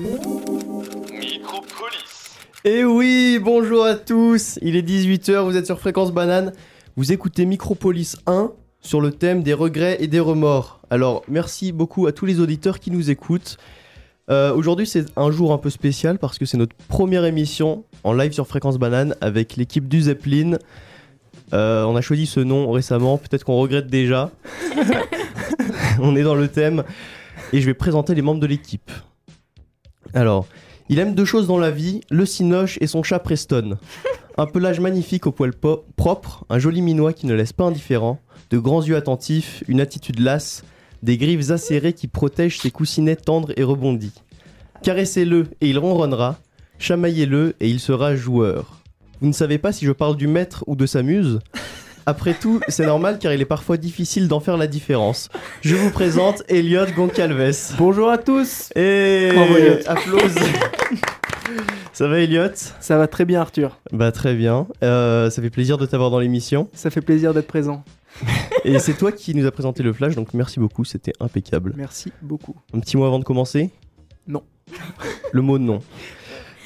Micropolis. Et oui, bonjour à tous, il est 18h, vous êtes sur Fréquence Banane, vous écoutez Micropolis 1 sur le thème des regrets et des remords. Alors merci beaucoup à tous les auditeurs qui nous écoutent. Euh, Aujourd'hui c'est un jour un peu spécial parce que c'est notre première émission en live sur Fréquence Banane avec l'équipe du Zeppelin. Euh, on a choisi ce nom récemment, peut-être qu'on regrette déjà. on est dans le thème et je vais présenter les membres de l'équipe. Alors, il aime deux choses dans la vie, le cinoche et son chat Preston. Un pelage magnifique au poil po- propre, un joli minois qui ne laisse pas indifférent, de grands yeux attentifs, une attitude lasse, des griffes acérées qui protègent ses coussinets tendres et rebondis. Caressez-le et il ronronnera, chamaillez-le et il sera joueur. Vous ne savez pas si je parle du maître ou de sa muse? Après tout, c'est normal car il est parfois difficile d'en faire la différence. Je vous présente Elliot Goncalves. Bonjour à tous Et applause. Ça va Elliot? Ça va très bien Arthur, Bah très bien. Euh, ça fait plaisir de t'avoir dans l'émission. ça fait plaisir d'être présent. Et c'est toi qui nous as présenté le flash, donc merci beaucoup, c'était impeccable. Merci beaucoup. Un petit mot avant de commencer? Non. Le mot non.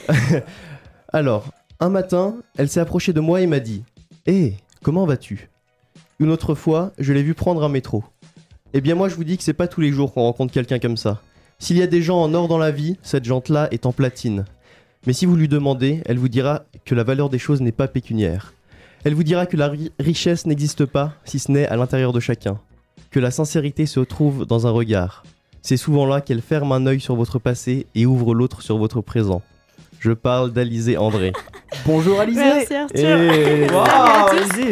Alors, un matin, elle s'est approchée de moi et m'a dit Hé, comment vas-tu? Une autre fois, je l'ai vue prendre un métro. Eh bien, moi, je vous dis que c'est pas tous les jours qu'on rencontre quelqu'un comme ça. S'il y a des gens en or dans la vie, cette jante-là est en platine. Mais si vous lui demandez, elle vous dira que la valeur des choses n'est pas pécuniaire. Elle vous dira que la ri- richesse n'existe pas, si ce n'est à l'intérieur de chacun. Que la sincérité se trouve dans un regard. C'est souvent là qu'elle ferme un œil sur votre passé et ouvre l'autre sur votre présent. Je parle d'Alizé André. Bonjour Alizé Merci Arthur. Et... Salut à tous. Alizé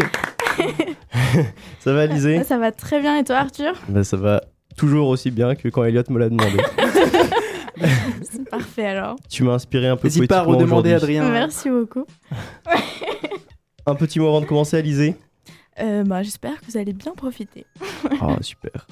Ça va Alizé? Ça va très bien et toi Arthur? Bah, Ça va toujours aussi bien que quand Elliot me l'a demandé. C'est parfait alors. tu m'as inspiré un peu N'hésite pas à redemander. Adrien. Merci beaucoup. Un petit mot avant de commencer Alizé? Euh, bah, J'espère que vous allez bien profiter. Ah super.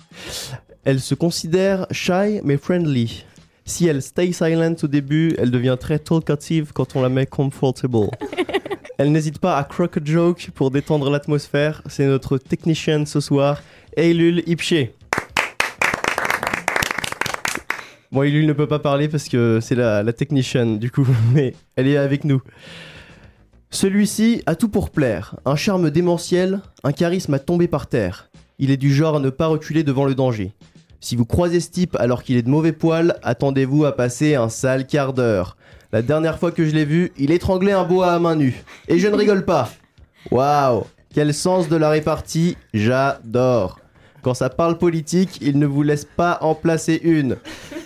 Elle se considère shy mais friendly. Si elle stay silent au début, elle devient très talkative quand on la met comfortable. Elle n'hésite pas à crock a joke pour détendre l'atmosphère. C'est notre technician ce soir, Eilul Ipche. Bon, Eilul ne peut pas parler parce que c'est la, la technician du coup, mais elle est avec nous. Celui-ci a tout pour plaire. Un charme démentiel, un charisme à tomber par terre. Il est du genre à ne pas reculer devant le danger. Si vous croisez ce type alors qu'il est de mauvais poil, attendez-vous à passer un sale quart d'heure. La dernière fois que je l'ai vu, il étranglait un boa à main nue. Et je ne rigole pas. Waouh Quel sens de la répartie, j'adore. Quand ça parle politique, il ne vous laisse pas en placer une.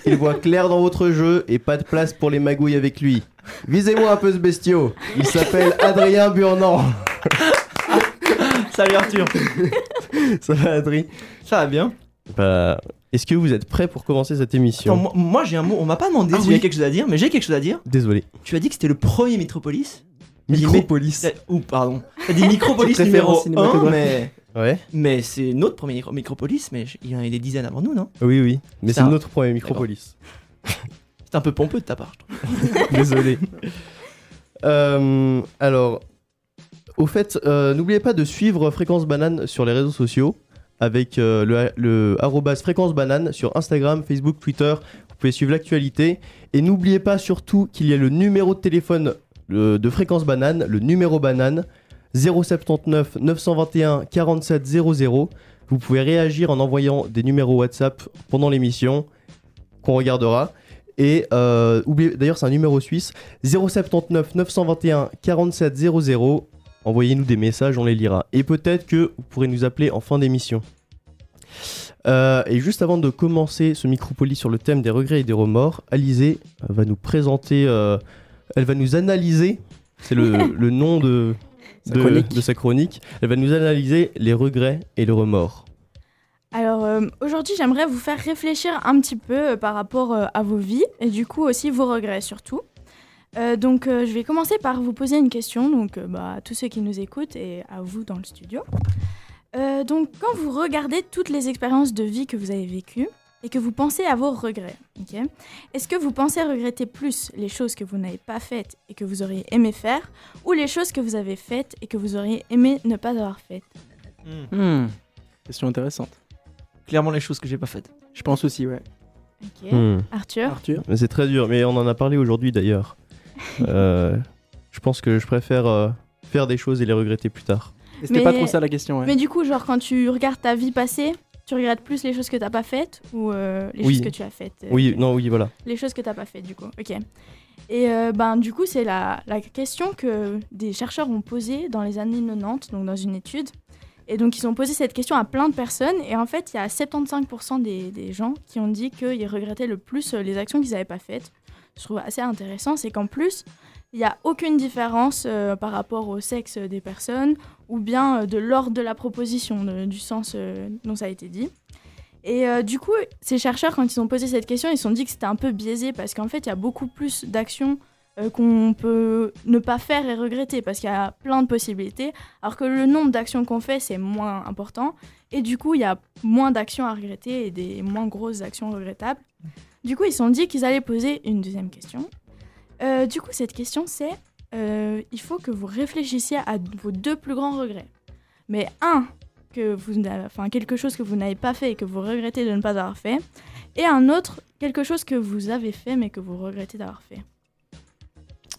Il voit clair dans votre jeu et pas de place pour les magouilles avec lui. Visez-moi un peu ce bestiau. Il s'appelle Adrien Burnand. Salut Arthur, Ça va Adrien ça va bien Bah, est-ce que vous êtes prêts pour commencer cette émission Attends, moi, moi, j'ai un mot, on m'a pas demandé Ah si oui. j'avais quelque chose à dire, mais j'ai quelque chose à dire. Désolé. Tu as dit que c'était le premier dit Micropolis. Ou pardon. T'as dit Micropolis numéro référence 1, cinématographique. mais, Ouais. mais c'est notre premier micro- Micropolis, mais il y en a des dizaines avant nous, non? Oui, oui. Mais c'est notre premier Micropolis. C'est un peu pompeux de ta part, je trouve. Désolé. Euh, alors, au fait, euh, n'oubliez pas de suivre Fréquence Banane sur les réseaux sociaux avec euh, le, arrobas Fréquence Banane sur Instagram, Facebook, Twitter. Vous pouvez suivre l'actualité. Et n'oubliez pas surtout qu'il y a le numéro de téléphone euh, de Fréquence Banane, le numéro banane 079 921 47 00. Vous pouvez réagir en envoyant des numéros WhatsApp pendant l'émission qu'on regardera. Et euh, d'ailleurs, c'est un numéro suisse 079 921 47 00. Envoyez-nous des messages, on les lira. Et peut-être que vous pourrez nous appeler en fin d'émission. Euh, et juste avant de commencer ce micropolis sur le thème des regrets et des remords, Alizé va nous présenter, euh, elle va nous analyser, c'est le, le nom de, Sa de- chronique. de sa chronique, elle va nous analyser les regrets et le remords. Alors euh, aujourd'hui, j'aimerais vous faire réfléchir un petit peu euh, par rapport euh, à vos vies et du coup aussi vos regrets surtout. Euh, donc euh, je vais commencer par vous poser une question donc euh, bah, à tous ceux qui nous écoutent et à vous dans le studio. Euh, donc quand vous regardez toutes les expériences de vie que vous avez vécues et que vous pensez à vos regrets, ok est-ce que vous pensez regretter plus les choses que vous n'avez pas faites et que vous auriez aimé faire ou les choses que vous avez faites et que vous auriez aimé ne pas avoir faites? Hmm. Question intéressante. Clairement les choses que j'ai pas faites. Je pense aussi, ouais. Ok. Hmm. Arthur? Arthur? C'est très dur, mais on en a parlé aujourd'hui d'ailleurs. Euh, je pense que je préfère euh, faire des choses et les regretter plus tard. Et C'était Mais- pas trop ça la question, ouais. Mais du coup, genre, quand tu regardes ta vie passée, tu regrettes plus les choses que t'as pas faites ou euh, les Oui. choses que tu as faites euh, Oui, non, oui, voilà. Les choses que t'as pas faites, du coup. Ok. Et euh, ben, du coup, c'est la, la question que des chercheurs ont posée dans les années 90, donc dans une étude. Et donc, ils ont posé cette question à plein de personnes. Et en fait, il y a 75% des, des gens qui ont dit qu'ils regrettaient le plus euh, les actions qu'ils n'avaient pas faites. Je trouve assez intéressant, c'est qu'en plus, il n'y a aucune différence euh, par rapport au sexe des personnes ou bien euh, de l'ordre de la proposition, du sens euh, dont ça a été dit. Et du coup, ces chercheurs, quand ils ont posé cette question, ils se sont dit que c'était un peu biaisé parce qu'en fait, il y a beaucoup plus d'actions qu'on peut ne pas faire et regretter parce qu'il y a plein de possibilités, alors que le nombre d'actions qu'on fait, c'est moins important. Et du coup, il y a moins d'actions à regretter et des moins grosses actions regrettables. Du coup, ils se sont dit qu'ils allaient poser une deuxième question. Euh, du coup, cette question, c'est euh, il faut que vous réfléchissiez à vos deux plus grands regrets. Mais un, que vous enfin, quelque chose que vous n'avez pas fait et que vous regrettez de ne pas avoir fait. Et un autre, quelque chose que vous avez fait mais que vous regrettez d'avoir fait.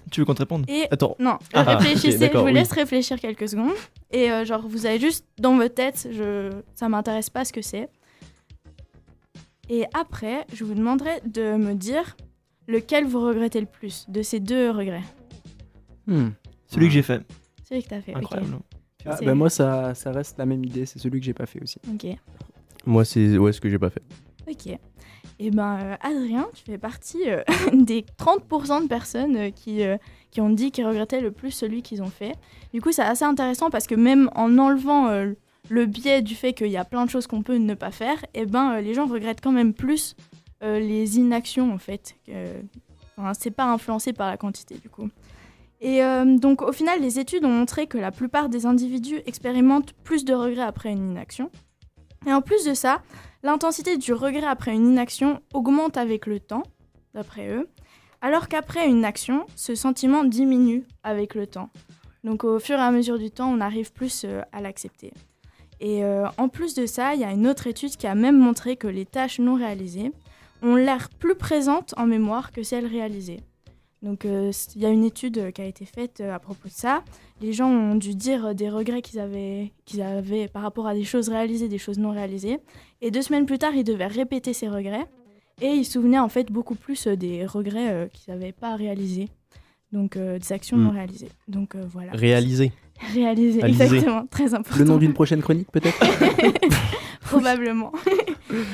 Tu veux qu'on te réponde? Et Attends, non, Ah, ok, réfléchissez, je d'accord, vous oui. laisse réfléchir quelques secondes. Et euh, genre, vous avez juste dans votre tête, je... ça m'intéresse pas ce que c'est. Et après, je vous demanderai de me dire lequel vous regrettez le plus de ces deux regrets. Hmm. Celui que j'ai fait. Celui que t'as fait. Incroyable. Ah, bah moi, ça, ça reste la même idée, c'est celui que j'ai pas fait aussi. Ok. moi, c'est ouais, ce que j'ai pas fait. Ok. Et ben, euh, Adrien, tu fais partie euh, des 30% de personnes euh, qui, euh, qui ont dit qu'ils regrettaient le plus celui qu'ils ont fait. Du coup, c'est assez intéressant parce que même en enlevant euh, le biais du fait qu'il y a plein de choses qu'on peut ne pas faire, et ben, euh, les gens regrettent quand même plus euh, les inactions en fait. Enfin, c'est pas influencé par la quantité du coup. Et euh, donc, au final, les études ont montré que la plupart des individus expérimentent plus de regrets après une inaction. Et en plus de ça, L'intensité du regret après une inaction augmente avec le temps, d'après eux, alors qu'après une action, ce sentiment diminue avec le temps. Donc au fur et à mesure du temps, on arrive plus à l'accepter. Et euh, en plus de ça, il y a une autre étude qui a même montré que les tâches non réalisées ont l'air plus présentes en mémoire que celles réalisées. Donc euh, il y a une étude qui a été faite euh, à propos de ça. Les gens ont dû dire des regrets qu'ils avaient, qu'ils avaient par rapport à des choses réalisées, des choses non réalisées. Et deux semaines plus tard, ils devaient répéter ces regrets. Et ils se souvenaient en fait beaucoup plus des regrets qu'ils n'avaient pas réalisés. Donc euh, des actions Hmm. non réalisées. Donc voilà. Réaliser. Exactement. Très important. Le nom d'une prochaine chronique, peut-être Probablement.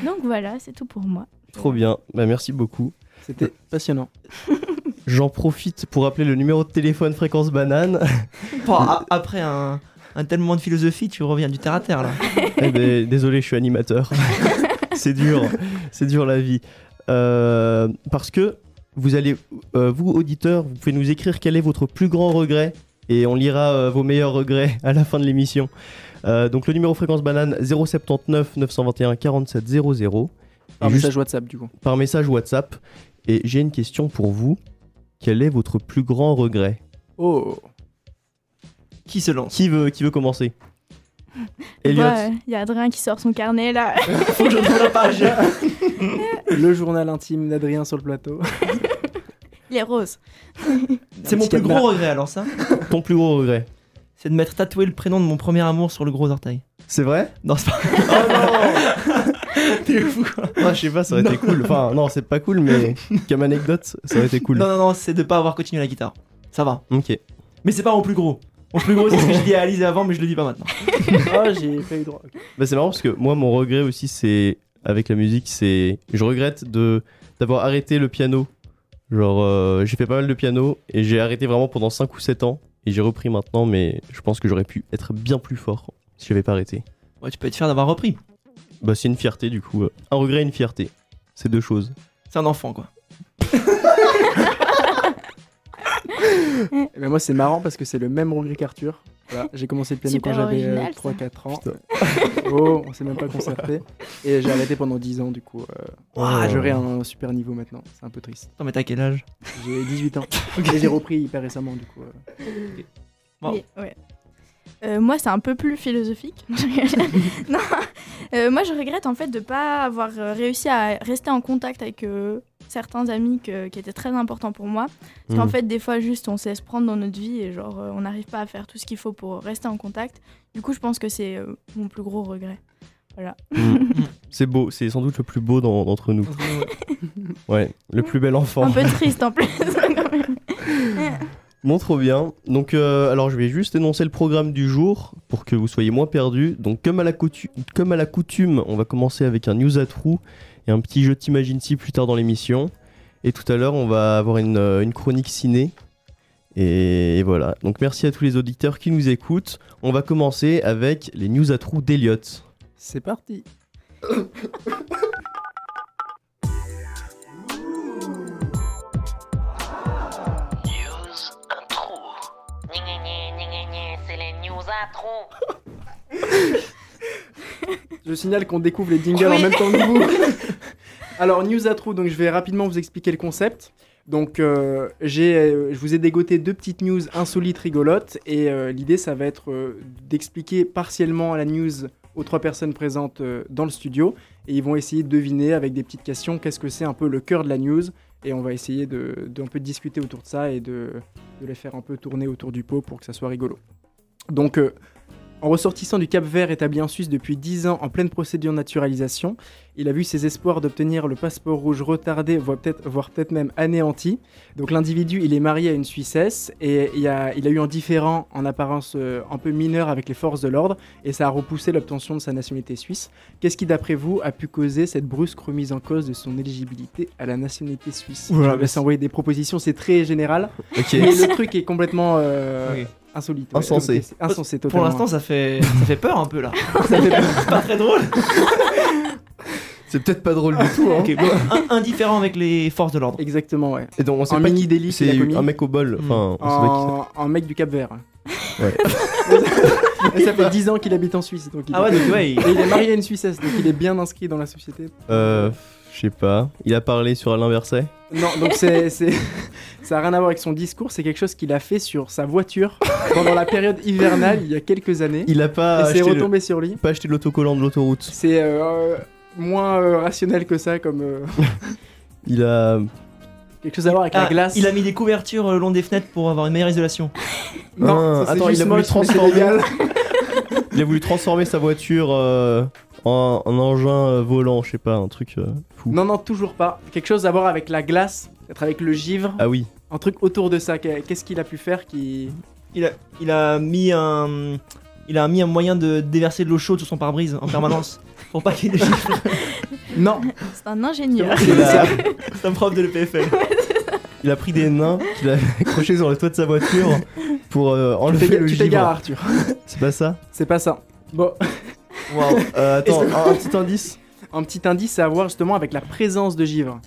Donc voilà, c'est tout pour moi. Trop bien. Bah, merci beaucoup. C'était passionnant. J'en profite pour appeler le numéro de téléphone fréquence banane. Bon, après un, un tel moment de philosophie, tu reviens du terre à terre là. Eh ben, désolé, je suis animateur. c'est dur, c'est dur la vie. Euh, parce que vous allez, euh, vous auditeurs, vous pouvez nous écrire quel est votre plus grand regret et on lira euh, vos meilleurs regrets à la fin de l'émission. Euh, donc le numéro fréquence banane 079 921 47 00 Par Et juste message WhatsApp, du coup. par message WhatsApp. Et j'ai une question pour vous. Quel est votre plus grand regret? Oh Qui se lance? Qui veut, qui veut commencer? Elliot. Il y a Adrien qui sort son carnet là. Faut que je la page. Le journal intime d'Adrien sur le plateau. Il est rose. C'est mon plus gros regret alors ça. Ton plus gros regret C'est de m'être tatoué le prénom de mon premier amour sur le gros orteil. C'est vrai? Non, c'est pas. Oh T'es fou quoi. Je sais pas, ça aurait été cool. Enfin, non, c'est pas cool, mais comme anecdote, ça aurait été cool. Non, non, non, c'est de pas avoir continué la guitare. Ça va. Ok. Mais c'est pas mon plus gros. Mon plus gros, c'est ce que j'ai dit à Alice avant, mais je le dis pas maintenant. Oh, j'ai pas eu droit. Bah, c'est marrant parce que moi, mon regret aussi, c'est avec la musique, c'est. Je regrette de d'avoir arrêté le piano. Genre, euh, j'ai fait pas mal de piano et j'ai arrêté vraiment pendant 5 ou 7 ans. Et j'ai repris maintenant, mais je pense que j'aurais pu être bien plus fort si j'avais pas arrêté. Ouais, tu peux être fier d'avoir repris. Bah, c'est une fierté du coup. Un regret et une fierté. C'est deux choses. C'est un enfant quoi. Eh ben, moi, c'est marrant parce que c'est le même regret qu'Arthur. Voilà, j'ai commencé le piano Super quand j'avais euh, original, ça. 3-4 ans. oh, on s'est même pas concerté. Et j'ai arrêté pendant 10 ans, du coup. Euh, Oh. J'aurai un super niveau maintenant. C'est un peu triste. Attends, mais t'as quel âge? J'ai 18 ans. Et j'ai repris hyper récemment, du coup. euh. Wow. Mais, ouais. Euh, moi, c'est un peu plus philosophique. non, euh, moi, je regrette en fait de pas avoir euh, réussi à rester en contact avec euh, certains amis que- qui étaient très importants pour moi. Parce qu'en Mhm. fait, des fois, juste, on se laisse prendre dans notre vie et genre, euh, on n'arrive pas à faire tout ce qu'il faut pour rester en contact. Du coup, je pense que c'est euh, mon plus gros regret. Mm. C'est beau, c'est sans doute le plus beau dans- d'entre nous. Ouais, le plus bel enfant. Un peu triste en plus. Bon, trop bien. Donc, euh, alors je vais juste énoncer le programme du jour pour que vous soyez moins perdus. Donc, comme à la, coutu- comme à la coutume, on va commencer avec un news à trous et un petit jeu t'imagines si plus tard dans l'émission. Et tout à l'heure, on va avoir une, euh, une chronique ciné. Et, et voilà. Donc, merci à tous les auditeurs qui nous écoutent. On va commencer avec les news à trous d'Eliott. C'est parti. Je signale qu'on découvre les jingles en Oui. même temps que vous. Alors, news à trous, donc je vais rapidement vous expliquer le concept. Donc, euh, j'ai, euh, je vous ai dégoté deux petites news insolites, rigolotes, et euh, l'idée, ça va être d'expliquer partiellement la news aux trois personnes présentes dans le studio, et ils vont essayer de deviner avec des petites questions qu'est-ce que c'est un peu le cœur de la news, et on va essayer de, de un peu discuter autour de ça et de, de les faire un peu tourner autour du pot pour que ça soit rigolo. Donc, euh, en ressortissant du Cap Vert établi en Suisse depuis 10 ans en pleine procédure de naturalisation, il a vu ses espoirs d'obtenir le passeport rouge retardé, voire peut-être même anéanti. Donc l'individu, il est marié à une Suissesse et il a, il a eu un différend en apparence euh, un peu mineur avec les forces de l'ordre et ça a repoussé l'obtention de sa nationalité suisse. Qu'est-ce qui, d'après vous, a pu causer cette brusque remise en cause de son éligibilité à la nationalité suisse? Oula, Je vous laisse envoyer des propositions, c'est très général, mais le truc est complètement euh, Oui. insolite. ouais. Insensé. Insensé Pour totalement. l'instant, ça fait, ça fait peur un peu là. Ça fait peur. Pas très drôle. C'est peut-être pas drôle du tout. Hein. Bon, un- indifférent avec les forces de l'ordre. Exactement, ouais. Et donc, on sait Un pas mini délit a C'est un mec au bol. Mm. Enfin, on sait pas qui c'est. En, en mec du Cap Vert. Ouais. Et ça fait 10 ans qu'il habite en Suisse. Donc il Ah ouais, donc ouais, il- Et il est marié à une Suissesse, donc il est bien inscrit dans la société. Euh, je sais pas. Il a parlé sur Alain Berset. Non, donc c'est, c'est- ça n'a rien à voir avec son discours, c'est quelque chose qu'il a fait sur sa voiture pendant la période hivernale il y a quelques années. Il a pas et c'est le- retombé sur lui. pas acheté l'autocollant de l'autoroute. C'est euh, moins euh, rationnel que ça, comme euh, Il a. quelque chose à voir avec Ah, la glace. il a mis des couvertures euh, le long des fenêtres pour avoir une meilleure isolation. Non, Ah, ça, c'est attends, juste il a voulu moche, mais c'est transformer- légal. Il a voulu transformer sa voiture euh, en un engin euh, volant, je sais pas, un truc euh, fou. Non, non, toujours pas. Quelque chose à voir avec la glace, peut-être avec le givre, Ah oui. un truc autour de ça. Qu'est- Qu'est-ce qu'il a pu faire qui. Il a, il a mis un. Il a mis un moyen de déverser de l'eau chaude sur son pare-brise en permanence pour pas qu'il y ait de chiffres. Non, C'est un ingénieur. C'est un prof de l'EPFL. il a pris des nains qu'il a accrochés sur le toit de sa voiture pour euh, tu enlever le tu t'égares, givre. Arthur. C'est pas ça? C'est pas ça. Bon, Waouh. Euh, Attends, un, un petit indice? Un petit indice, c'est à voir justement avec la présence de givre.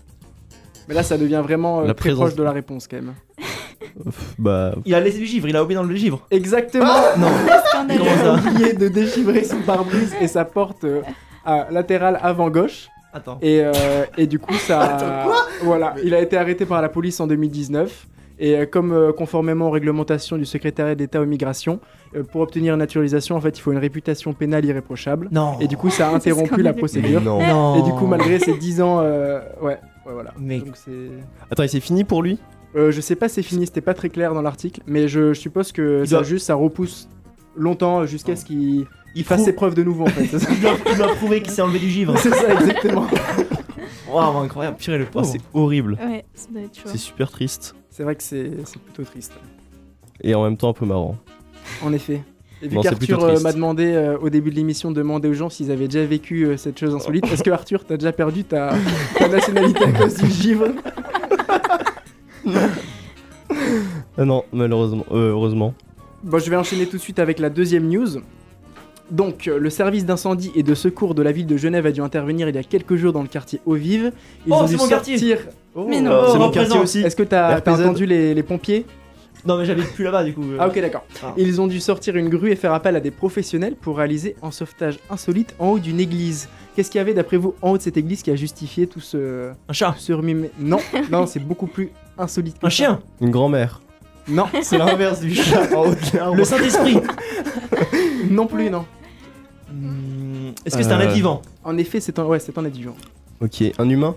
Mais là, ça devient vraiment euh, La très présence- proche de la réponse quand même. Pff, Bah. Il a laissé du givre, il a oublié dans le givre. Exactement Non. Comment Il ça a oublié de déchiffrer son pare-brise et sa porte euh, à latérale avant gauche. Attends. Et, euh, et du coup, ça. voilà, il a été arrêté par la police en 2019. Et euh, comme euh, conformément aux réglementations du secrétariat d'État aux migrations, euh, pour obtenir une naturalisation, en fait, il faut une réputation pénale irréprochable. Non. Et du coup, ça a interrompu la procédure. Non. Non. Et du coup, malgré ces 10 ans, euh, ouais, ouais, voilà. Mais- Donc. Attends, et c'est fini pour lui? Euh, je sais pas c'est fini, c'était pas très clair dans l'article, mais je, je suppose que Il ça doit- juste ça repousse longtemps jusqu'à ce qu'il il fasse ses preuves de nouveau en fait. Il doit, il doit prouver qu'il s'est enlevé du givre. c'est ça, exactement. Waouh, incroyable. Purée le Oh, pauvre. C'est horrible. Ouais, ça doit être chaud. C'est super triste. C'est vrai que c'est plutôt triste. Et en même temps un peu marrant. En effet. Et vu qu'Arthur euh, m'a demandé euh, au début de l'émission de demander aux gens s'ils avaient déjà vécu euh, cette chose insolite, est-ce que Arthur, t'as déjà perdu ta, ta nationalité à cause du givre? Non, malheureusement. euh, heureusement. Bon, je vais enchaîner tout de suite avec la deuxième news. Donc, euh, le service d'incendie et de secours de la ville de Genève a dû intervenir il y a quelques jours dans le quartier Eaux-Vives. Ils Oh, ont c'est dû mon quartier. sortir. Oh. Mais non. Oh, c'est mon quartier aussi. Est-ce que t'as entendu les, les pompiers? Non, mais j'habite plus là-bas du coup. euh. Ah ok d'accord. Ah. Ils ont dû sortir une grue et faire appel à des professionnels pour réaliser un sauvetage insolite en haut d'une église. Qu'est-ce qu'il y avait d'après vous en haut de cette église qui a justifié tout ce, Un chat. ce Non, non, c'est beaucoup plus insolite. que Un ça. chien. Une grand-mère. Non, C'est l'inverse du chat en haut de l'arbre. Le Saint-Esprit. Non plus, non. Est-ce que c'est un Euh. être vivant? En effet, c'est un, ouais, c'est un être vivant. Ok, un humain?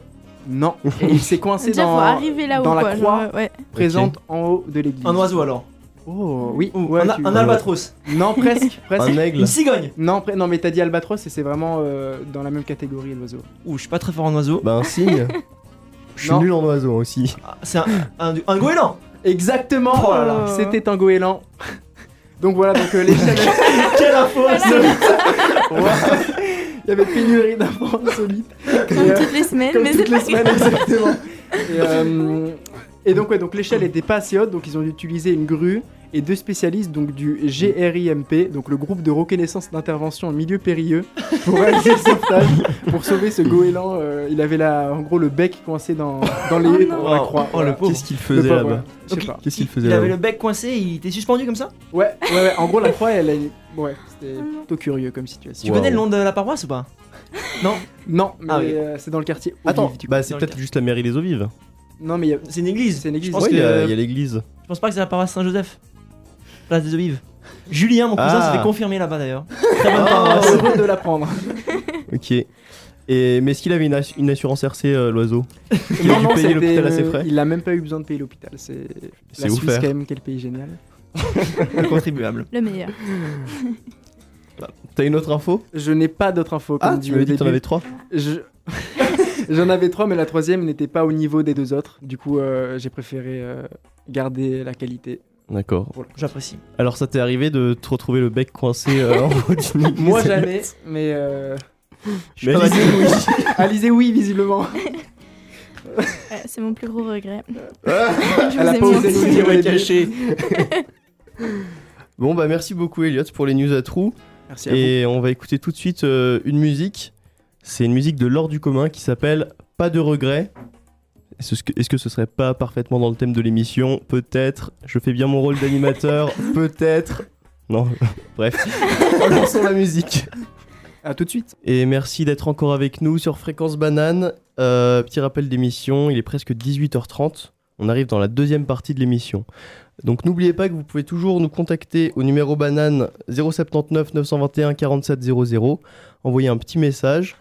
Non. Et il s'est coincé Déjà, dans, faut arriver là-haut. dans la quoi, croix genre, ouais. présente en haut de l'église. Un oiseau alors? Oh, oui. Ou ouais, un, tu- un albatros Non, presque. presque. Un aigle Une cigogne Non, pre- non, mais t'as dit albatros et c'est vraiment euh, dans la même catégorie l'oiseau. Ouh, je suis pas très fort en oiseau. Bah un cygne Je suis Non. nul en oiseau aussi. Ah, C'est un, un, un goéland Exactement. Oh là là. C'était un goéland. donc voilà, donc euh, l'échelle. Quelle info Il y avait pénurie d'infos insolites. Comme Et, euh, toutes les semaines, Comme mais toutes les pas semaines, grave. exactement. Et, euh, et donc, ouais, donc l'échelle était pas assez haute, donc ils ont utilisé une grue et deux spécialistes donc du GRIMP, donc le groupe de reconnaissance d'intervention en milieu périlleux, pour réaliser le sauvetage, pour sauver ce goéland. euh, il avait là, en gros, le bec coincé dans, dans les Oh dans la croix. Oh, Voilà. le pauvre. Qu'est-ce qu'il faisait là-bas. Je. Qu'est-ce qu'il faisait Il avait le bec coincé, il était suspendu comme ça Ouais, ouais, ouais. En gros, la croix, elle a une- Ouais, c'était plutôt curieux comme situation. Tu Wow. connais le nom de la paroisse ou pas Non Non, mais Ah oui. euh, c'est dans le quartier. Attends, bah c'est peut-être juste la mairie des eaux vives. Non, mais a- C'est une église. c'est une église. pense Ouais, que- il y a- il y a l'église. Je pense pas que c'est la paroisse Saint-Joseph. Place des. Julien, mon cousin, Ah. s'est fait confirmer là-bas d'ailleurs. Très bonne paroisse. heureux de l'apprendre. Ok. Et, mais est-ce qu'il avait une, ass- une assurance RC, euh, l'oiseau? Il a dû payer c'était, l'hôpital à ses frais Il a même pas eu besoin de payer l'hôpital. C'est C'est la Suisse offert. quand même, quel pays génial. Le contribuable. Le meilleur. T'as une autre info? Je n'ai pas d'autres infos. Comme Ah, dit tu au m'avais dit que t'en début. avais trois Je- J'en avais trois, mais la troisième n'était pas au niveau des deux autres. Du coup, euh, j'ai préféré euh, garder la qualité. D'accord. J'apprécie. Alors ça t'est arrivé de te retrouver le bec coincé euh, en haut d'une Moi, jamais, mais. Euh... je suis Mais pas Alizé, Alizé, oui, visiblement. Ouais, c'est mon plus gros regret. Ah, Je Elle a pas osé nous dire au début. caché. Bon bah merci beaucoup Elliot pour les news à trous. Merci à vous. Et on va écouter tout de suite euh, une musique. C'est une musique de l'ordre du commun qui s'appelle Pas de regrets. Est-ce que, ce serait pas parfaitement dans le thème de l'émission Peut-être. Je fais bien mon rôle d'animateur. Peut-être. Non. Bref. Lançons la musique. À tout de suite. Et merci d'être encore avec nous sur Fréquence Banane. Euh, petit rappel d'émission, il est presque 18h30. On arrive dans la deuxième partie de l'émission. Donc n'oubliez pas que vous pouvez toujours nous contacter au numéro banane 079 921 47 00, envoyer un petit message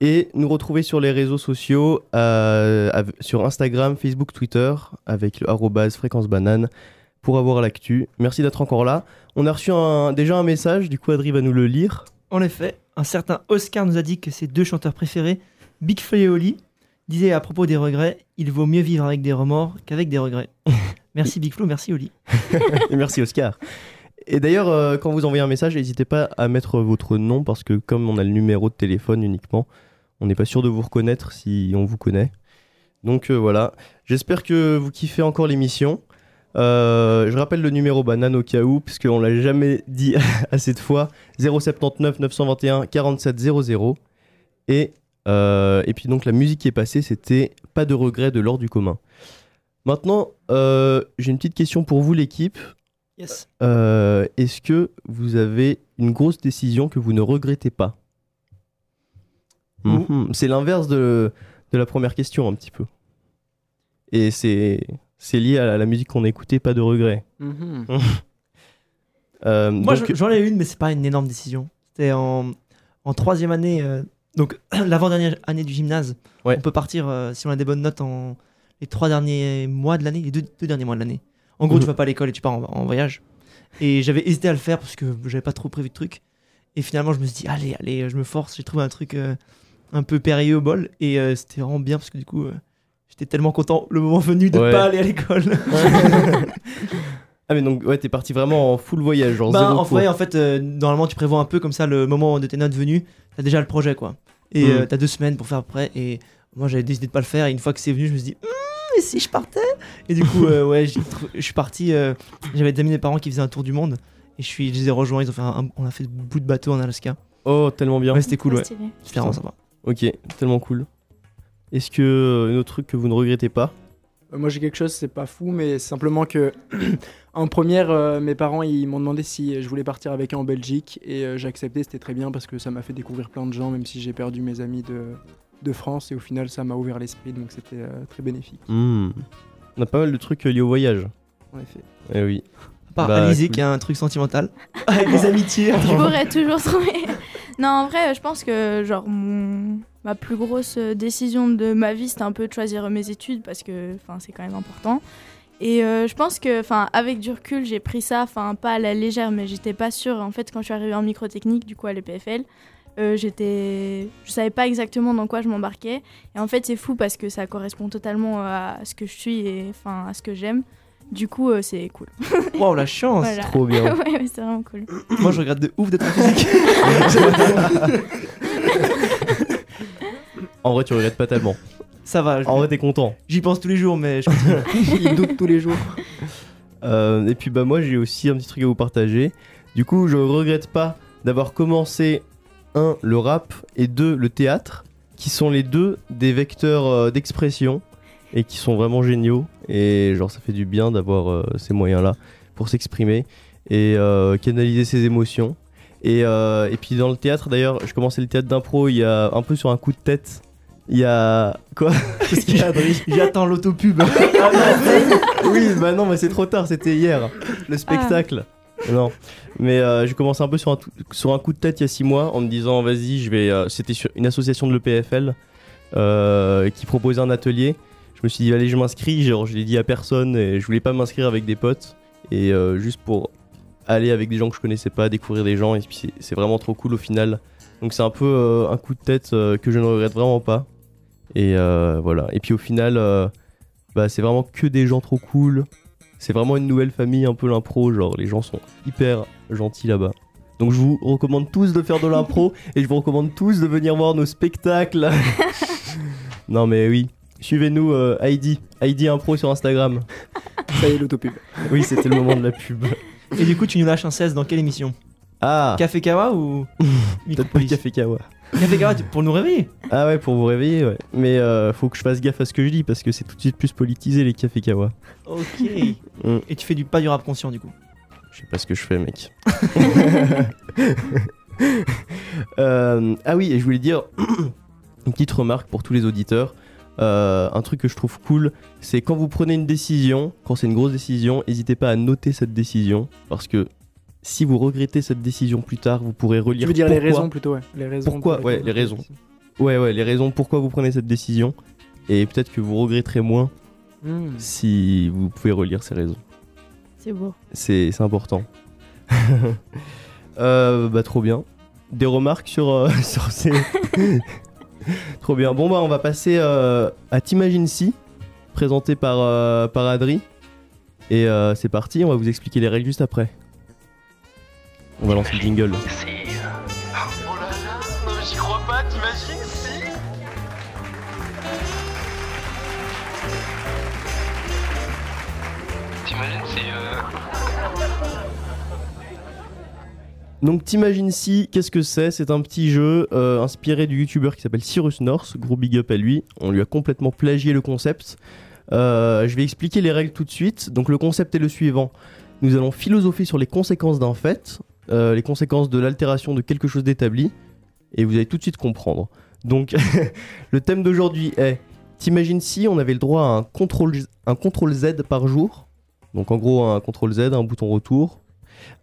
et nous retrouver sur les réseaux sociaux, euh, sur Instagram, Facebook, Twitter, avec le arrobase fréquence banane pour avoir l'actu. Merci d'être encore là. On a reçu un- déjà un message, du coup Adri va nous le lire. En effet, un certain Oscar nous a dit que ses deux chanteurs préférés, Big Flo et Oli, disaient à propos des regrets il vaut mieux vivre avec des remords qu'avec des regrets. merci Big Flo, merci Oli. Et merci Oscar. Et d'ailleurs, euh, quand vous envoyez un message, n'hésitez pas à mettre votre nom parce que comme on a le numéro de téléphone uniquement, on n'est pas sûr de vous reconnaître si on vous connaît. Donc euh, voilà, j'espère que vous kiffez encore l'émission. Euh, je rappelle le numéro banane au cas où, puisqu'on l'a jamais dit assez de fois. 079 921 47 00. Et, euh, et puis donc la musique qui est passée, c'était Pas de regret de l'ordre du commun. Maintenant, j'ai une petite question pour vous l'équipe. Yes. Est-ce que vous avez une grosse décision que vous ne regrettez pas? Mhm. C'est l'inverse de, de la première question un petit peu. Et c'est c'est lié à la, la musique qu'on a écoutée, pas de regret. Mhm. Euh, Moi donc- j'en ai une, mais c'est pas une énorme décision. C'était en, en troisième année, euh, donc l'avant-dernière année du gymnase. Ouais. On peut partir euh, si on a des bonnes notes en les trois derniers mois de l'année, les deux, deux derniers mois de l'année. En gros, Mhm. tu vas pas à l'école et tu pars en, en voyage. Et j'avais hésité à le faire parce que j'avais pas trop prévu de trucs. Et finalement, je me suis dit, allez, allez, je me force. J'ai trouvé un truc euh, un peu périlleux au bol. Et euh, c'était vraiment bien parce que du coup, euh, j'étais tellement content le moment venu de Ouais. pas aller à l'école. ah mais donc ouais, t'es parti vraiment en full voyage, genre Bah, zéro en cours. fait, en fait euh, normalement, tu prévois un peu comme ça le moment de tes notes venues. T'as déjà le projet, quoi. Et Mm. euh, t'as deux semaines pour faire après. Et moi, j'avais décidé de pas le faire. Et une fois que c'est venu, je me suis dit, Hum, et si je partais? Et du coup, euh, ouais, j'ai je suis parti. euh, J'avais des amis des parents qui faisaient un tour du monde. Et je, suis, je les ai rejoints. Ils ont fait un, on a fait bout de bateau en Alaska. Oh, tellement bien. Ouais, c'était cool, ouais. Stylé. C'était vraiment sympa. Ok, tellement cool. Est-ce que euh, un autre truc que vous ne regrettez pas? Euh, Moi j'ai quelque chose, c'est pas fou, mais c'est simplement que en première, euh, mes parents ils m'ont demandé si je voulais partir avec eux en Belgique et euh, j'ai accepté, c'était très bien parce que ça m'a fait découvrir plein de gens, même si j'ai perdu mes amis de, de France et au final ça m'a ouvert l'esprit donc c'était euh, très bénéfique Hmm. On a pas mal de trucs liés au voyage. en effet. Eh oui. À part Bah, Alizé cool. qui a un truc sentimental. Avec les amitiés. Je pourrais toujours trouver. Non, en vrai, je pense que genre mon... ma plus grosse euh, décision de ma vie, c'était un peu de choisir mes études parce que c'est quand même important. Et euh, je pense que enfin avec du recul, j'ai pris ça enfin pas à la légère mais j'étais pas sûre en fait quand je suis arrivée en microtechnique du coup à l'EPFL, euh, j'étais je savais pas exactement dans quoi je m'embarquais et en fait c'est fou parce que ça correspond totalement à ce que je suis et enfin à ce que j'aime. Du coup, euh, c'est cool. Waouh, la chance. Voilà. Trop bien. ouais, ouais, c'est vraiment cool. Moi, je regrette de ouf d'être en physique. En vrai, tu regrettes pas tellement. Ça va, En vrai, t'es content. j'y pense tous les jours, mais je. Il doute tous les jours. Euh, et puis bah moi j'ai aussi un petit truc à vous partager. Du coup je regrette pas d'avoir commencé un le rap et deux le théâtre, qui sont les deux des vecteurs euh, d'expression et qui sont vraiment géniaux. Et genre ça fait du bien d'avoir euh, ces moyens là pour s'exprimer et euh, canaliser ses émotions. Et, euh, et puis dans le théâtre d'ailleurs, je commençais le théâtre d'impro il y a un peu sur un coup de tête. Il y a quoi? Qu'est-ce qu'il y a J'attends l'autopub. oui, bah non, mais c'est trop tard, c'était hier, le spectacle. Non, mais euh, j'ai commencé un peu sur un, sur un coup de tête il y a 6 mois en me disant vas-y, je vais. euh, C'était sur une association de l'EPFL euh, qui proposait un atelier. Je me suis dit allez, je m'inscris. Genre, je l'ai dit à personne et je voulais pas m'inscrire avec des potes et euh, juste pour aller avec des gens que je connaissais pas, découvrir des gens et puis c'est- vraiment trop cool au final. Donc c'est un peu euh, un coup de tête euh, que je ne regrette vraiment pas. Et voilà. Et puis au final. bah, c'est vraiment que des gens trop cool. C'est vraiment une nouvelle famille, un peu l'impro. Genre, les gens sont hyper gentils là-bas. Donc, je vous recommande tous de faire de l'impro et je vous recommande tous de venir voir nos spectacles. non, mais oui. Suivez-nous, euh, Heidi. Heidi Impro sur Instagram. Ça y est, l'autopub. Oui, c'était le moment de la pub. Et du coup, tu nous lâches un 16 dans quelle émission? Ah, Café Kawa ou peut-être pas Café Kawa. Café Kawa tu- pour nous réveiller. Ah ouais, pour vous réveiller, ouais. Mais euh, faut que je fasse gaffe à ce que je dis parce que c'est tout de suite plus politisé les Café Kawa. Ok. Mm. Et tu fais du pas du rap conscient du coup? Je sais pas ce que je fais, mec. Euh, ah oui, et je voulais dire une petite remarque pour tous les auditeurs. Euh, un truc que je trouve cool, c'est quand vous prenez une décision, quand c'est une grosse décision, n'hésitez pas à noter cette décision parce que si vous regrettez cette décision plus tard, vous pourrez relire. Tu veux dire les raisons plutôt, ouais. Les raisons Pourquoi pour Ouais, les raisons. Ouais, ouais, les raisons pourquoi vous prenez cette décision et peut-être que vous regretterez moins Hmm. si vous pouvez relire ces raisons. C'est beau. C'est c'est important. Euh, bah trop bien. Des remarques sur, euh, sur ces... trop bien. Bon bah on va passer euh, à T'imagines si, présenté par, euh, Adri. Et euh, c'est parti, on va vous expliquer les règles juste après. On va lancer le jingle. C'est. Donc T'imagines si, qu'est-ce que c'est? C'est un petit jeu euh, inspiré du youtubeur qui s'appelle Cyrus North, gros big up à lui. On lui a complètement plagié le concept. Euh, je vais expliquer les règles tout de suite. Donc le concept est le suivant. Nous allons philosopher sur les conséquences d'un fait, euh, les conséquences de l'altération de quelque chose d'établi, et vous allez tout de suite comprendre. Donc le thème d'aujourd'hui est T'imagines si on avait le droit à un contrôle, un contrôle Z par jour? Donc en gros un contrôle Z, un bouton retour,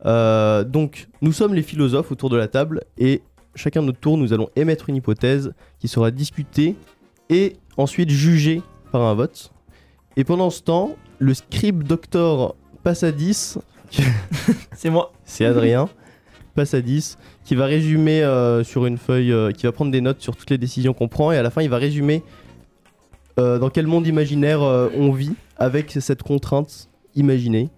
euh, donc, nous sommes les philosophes autour de la table et chacun de notre tour, nous allons émettre une hypothèse qui sera discutée et ensuite jugée par un vote. Et pendant ce temps, le scribe doctor passe à 10, C'est moi. c'est Adrien, passe à 10, qui va résumer euh, sur une feuille, euh, qui va prendre des notes sur toutes les décisions qu'on prend et à la fin, il va résumer euh, dans quel monde imaginaire on vit avec cette contrainte imaginée.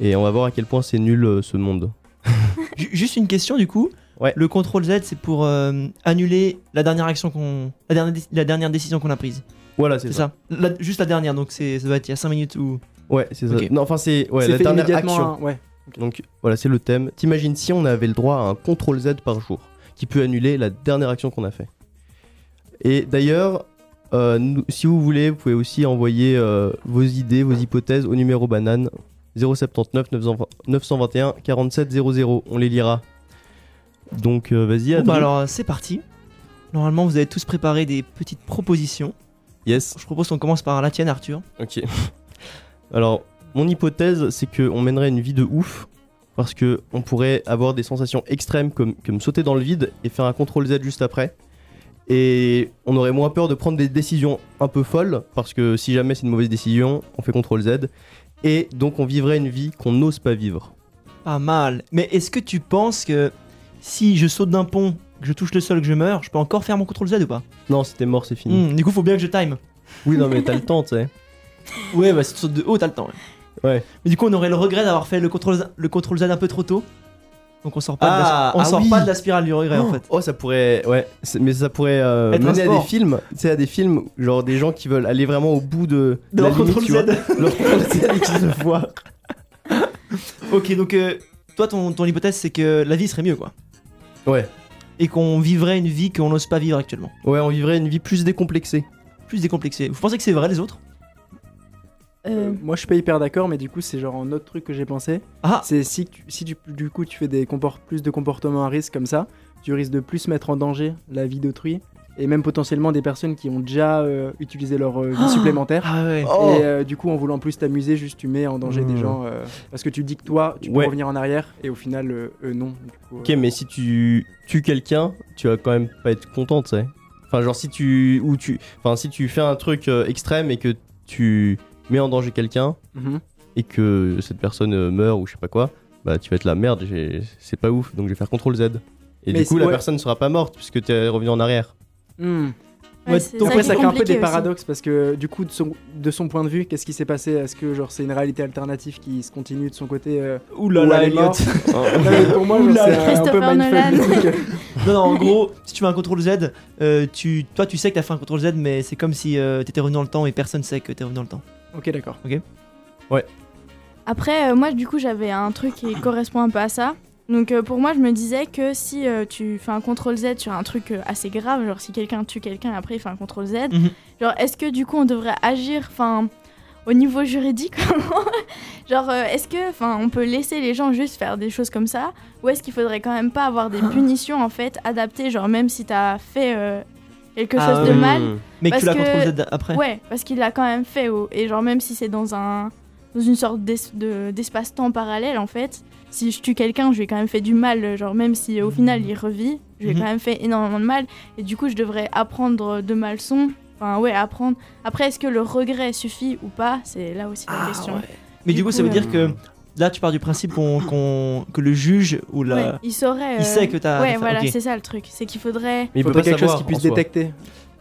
Et on va voir à quel point c'est nul euh, ce monde. Ju- Juste une question du coup. Ouais. Le contrôle Z, c'est pour euh, annuler la dernière action qu'on, la dernière, dé- la dernière décision qu'on a prise. Voilà, C'est ça. La- juste la dernière, donc c'est, ça doit être il y a 5 minutes ou. Ouais, c'est ça. Ok. Non, enfin, c'est ouais, C'est la dernière immédiatement. action. hein, Ouais. Donc voilà, c'est le thème. T'imagines si on avait le droit à un contrôle Z par jour qui peut annuler la dernière action qu'on a fait. Et d'ailleurs, euh, nous- si vous voulez, vous pouvez aussi envoyer euh, vos idées, vos hypothèses au numéro banane 079 920 921 47 00. On les lira. Donc euh, vas-y, Bon, bah alors euh, c'est parti. Normalement, vous avez tous préparé des petites propositions. Yes. Je propose qu'on commence par la tienne, Arthur. Ok. Alors, mon hypothèse, c'est qu'on mènerait une vie de ouf. Parce que on pourrait avoir des sensations extrêmes comme, comme sauter dans le vide et faire un contrôle Z juste après. Et on aurait moins peur de prendre des décisions un peu folles. Parce que si jamais c'est une mauvaise décision, on fait contrôle Z. Et donc on vivrait une vie qu'on n'ose pas vivre. Pas mal. Mais est-ce que tu penses que si je saute d'un pont, que je touche le sol, que je meurs, je peux encore faire mon contrôle Z ou pas? Non, c'était mort, c'est fini. Hmm, Du coup, faut bien que je time. Oui, non, mais t'as le temps, tu sais. Ouais, bah si tu sautes de haut, t'as le temps. Ouais. Ouais. Mais du coup, on aurait le regret d'avoir fait le contrôle, Z- le contrôle Z un peu trop tôt. Donc on sort pas, de, la, Ah, on ah sort oui. pas de la spirale du regret en fait. Oh, ça pourrait. Ouais, mais ça pourrait euh, mener à des films. Tu sais, à des films, genre des gens qui veulent aller vraiment au bout de, De la leur limite, vois. Z. Leur Z et qu'ils se voient. ok, donc euh, toi, ton, ton hypothèse, c'est que la vie serait mieux quoi. Ouais. Et qu'on vivrait une vie qu'on n'ose pas vivre actuellement. Ouais, on vivrait une vie plus décomplexée. Plus décomplexée. Vous pensez que c'est vrai les autres? Euh, Euh, moi, je suis pas hyper d'accord, mais du coup, c'est genre un autre truc que j'ai pensé. Ah C'est si, tu- si du, du coup tu fais des plus de comportements à risque comme ça, tu risques de plus mettre en danger la vie d'autrui et même potentiellement des personnes qui ont déjà euh, utilisé leur euh, vie supplémentaire. Ah ouais. Oh. Et euh, du coup, en voulant plus t'amuser, juste tu mets en danger des Hmm. gens euh, parce que tu dis que toi, tu peux Ouais. revenir en arrière et au final, euh, eux non. Du coup, Ok, mais si tu tues quelqu'un, tu vas quand même pas être content, tu sais. Enfin, genre si tu ou tu, enfin si tu fais un truc euh, extrême et que tu mets en danger quelqu'un mhm. et que cette personne euh, meurt ou je sais pas quoi, bah tu vas être la merde. C'est pas ouf, donc je vais faire contrôle Z. Et Mais du coup, la ouais. personne sera pas morte puisque t'es revenu en arrière. Hmm. ouais, donc ça crée un peu des aussi. paradoxes parce que du coup, de son, de son point de vue, qu'est-ce qui s'est passé? Est-ce que genre c'est une réalité alternative qui se continue de son côté euh, Ouh là là, Elliot? Non, mais pour moi, c'est un- peu mindfuck. Euh, Non, non, en gros, si tu fais un contrôle Z, euh, tu, toi tu sais que t'as fait un contrôle Z, mais c'est comme si euh, t'étais revenu dans le temps et personne sait que t'es revenu dans le temps. Ok, d'accord. Après, euh, moi, du coup, j'avais un truc qui correspond un peu à ça. Donc, euh, pour moi, je me disais que si euh, tu fais un contrôle Z sur un truc euh, assez grave, genre si quelqu'un tue quelqu'un et après il fait un contrôle Z, Mhm. genre est-ce que du coup on devrait agir, enfin, au niveau juridique, genre euh, est-ce que, enfin, on peut laisser les gens juste faire des choses comme ça, ou est-ce qu'il faudrait quand même pas avoir des punitions en fait adaptées, genre même si t'as fait euh, quelque Ah chose de mal, Mais que tu Parce l'as Z après. Ouais, parce qu'il l'a quand même fait. oh, Et genre, même si c'est dans un dans une sorte d'es- de- d'espace-temps parallèle, en fait, si je tue quelqu'un, je lui ai quand même fait du mal. Genre, même si au final il revit, je lui ai Mhm. quand même fait énormément de mal. Et du coup, je devrais apprendre de ma leçon. Enfin, ouais, apprendre. Après, est-ce que le regret suffit ou pas? C'est là aussi la Ah, question. ouais. Mais du, Du coup, coup, ça veut euh, dire que là, tu pars du principe qu'on, qu'on- que le juge ou la. Ouais, il saurait. Il sait que t'as- Ouais, voilà, c'est ça le truc. C'est qu'il faudrait. Mais il faudrait pas quelque chose qui puisse détecter.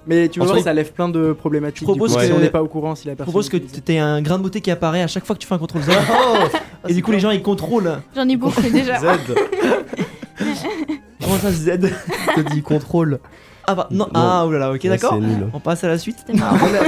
Mais tu vois, soi, ça lève plein de problématiques. Je propose que- si on n'est pas au courant si la Je personne. propose que t'aies un grain de beauté qui apparaît à chaque fois que tu fais un contrôle Z. Oh et du coup, les gens ils contrôlent. J'en ai beaucoup déjà. Z. Comment ça, Z? Te dit contrôle. Ah bah non. Non. Ah, là, ok, d'accord. On passe à la suite.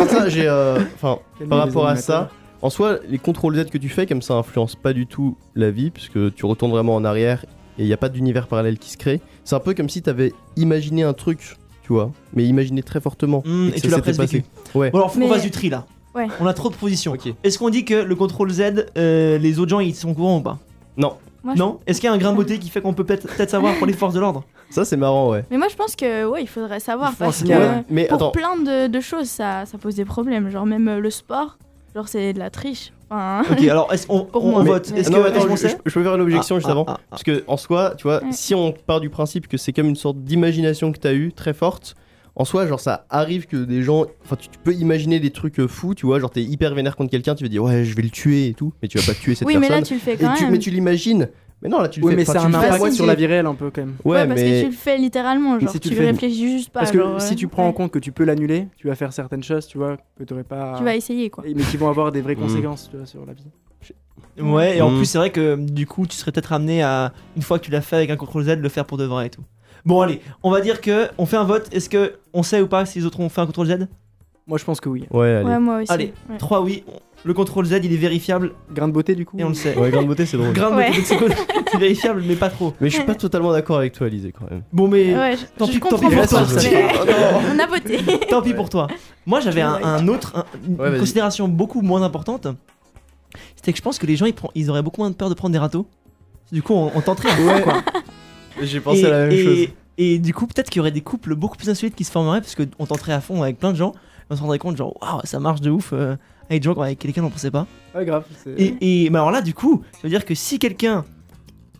Ça, j'ai. euh, Enfin, par rapport à ça, en soi, les contrôles Z que tu fais, comme ça influence pas du tout la vie, puisque tu retournes vraiment en arrière et il n'y a pas d'univers parallèle qui se crée. C'est un peu comme si t'avais imaginé un truc, tu vois, mais imaginé très fortement. Que et ça tu l'as presque passé. Ouais. Bon alors, faut qu'on Mais- fasse du tri là. Ouais. On a trop de propositions. Ok. Est-ce qu'on dit que le contrôle Z, euh, les autres gens ils sont au courant ou pas? Non, Moi, je- Non? Est-ce qu'il y a un grain de beauté qui fait qu'on peut peut-être peut-être savoir pour les forces de l'ordre? Ça c'est marrant, ouais. Mais moi, je pense que ouais, il faudrait savoir Il parce que enseigner, Ouais, mais pour attends, plein de, de choses, ça, ça pose des problèmes. Genre même euh, le sport, genre c'est de la triche. Enfin, Ok, alors est-ce on, on- vote Est-ce non, que mais attends, est-ce qu'on je, sait je- je peux faire une objection Ah, juste ah, avant. ah, ah. Parce que en soi, tu vois, Ouais. si on part du principe que c'est comme une sorte d'imagination que t'as eue très forte, en soi, genre ça arrive que des gens, enfin tu, tu peux imaginer des trucs euh, fous, tu vois, genre t'es hyper vénère contre quelqu'un, tu vas dire ouais je vais le tuer et tout, mais tu vas pas tuer cette oui, mais personne. là tu le fais Et quand tu, même. mais tu l'imagines. Mais non là tu le Oui, fais. mais ça a un impact sur la vie réelle un peu quand même. Ouais, Ouais, parce mais que tu le fais littéralement, genre si tu fais- réfléchis juste pas. Parce que genre, si tu prends en compte que tu peux l'annuler, tu vas faire certaines choses, tu vois, que tu pas. tu vas essayer quoi. Mais qui vont avoir des vraies Mm. conséquences tu vois, sur la vie. Ouais, et en Mm. plus, c'est vrai que du coup, tu serais peut-être amené à, une fois que tu l'as fait avec un contrôle Z, le faire pour de vrai et tout. Bon, allez, on va dire que on fait un vote. Est-ce que on sait ou pas si les autres ont fait un contrôle Z? Moi, je pense que oui. Ouais, allez. Ouais, moi aussi. Allez, ouais. 3 oui. Le contrôle Z, il est vérifiable Grain de beauté, du coup et on le sait. Ouais, grande beauté, c'est drôle. Grain de Ouais. beauté, c'est cool. C'est vérifiable, mais pas trop. Mais je suis pas totalement d'accord avec toi, Alizé, quand même. Bon, mais Ouais, je, Tant je pis- tant comprends pis pour pourquoi, toi, ça. mais non. on a voté. tant pis pour toi. Moi, j'avais un, un autre, un- une Ouais, vas-y. considération beaucoup moins importante. C'était que je pense que les gens, ils, prend- ils auraient beaucoup moins de peur de prendre des râteaux. Du coup, on, on tenterait un Ouais. coup, quoi. J'ai pensé et, à la même et- chose. Et du coup, peut-être qu'il y aurait des couples beaucoup plus insolites qui se formeraient parce qu'on tenterait à fond avec plein de gens. On se rendrait compte, genre, waouh, ça marche de ouf. euh, avec des gens avec lesquels on pensait pas. Ouais, grave. c'est- Et, et mais alors là, du coup, ça veut dire que si quelqu'un.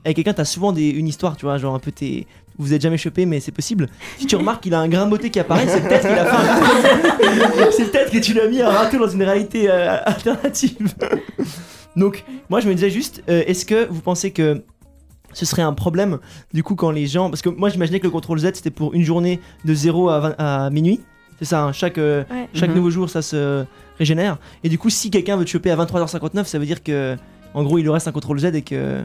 Avec quelqu'un, t'as souvent des, une histoire, tu vois, genre un peu tes. Vous êtes jamais chopé, mais c'est possible. Si tu remarques qu'il a un grain de beauté qui apparaît, c'est peut-être qu'il a fait un C'est peut-être que tu l'as mis un râteau dans une réalité euh, alternative. Donc, moi, je me disais juste, euh, est-ce que vous pensez que ce serait un problème, du coup, quand les gens. Parce que moi, j'imaginais que le contrôle Z, c'était pour une journée de 0 à, 20 à minuit. C'est ça, hein, chaque, euh, Ouais. chaque Mhm. nouveau jour, ça se régénère. Et du coup, si quelqu'un veut te choper à 23h59, ça veut dire que, en gros, il lui reste un contrôle Z et que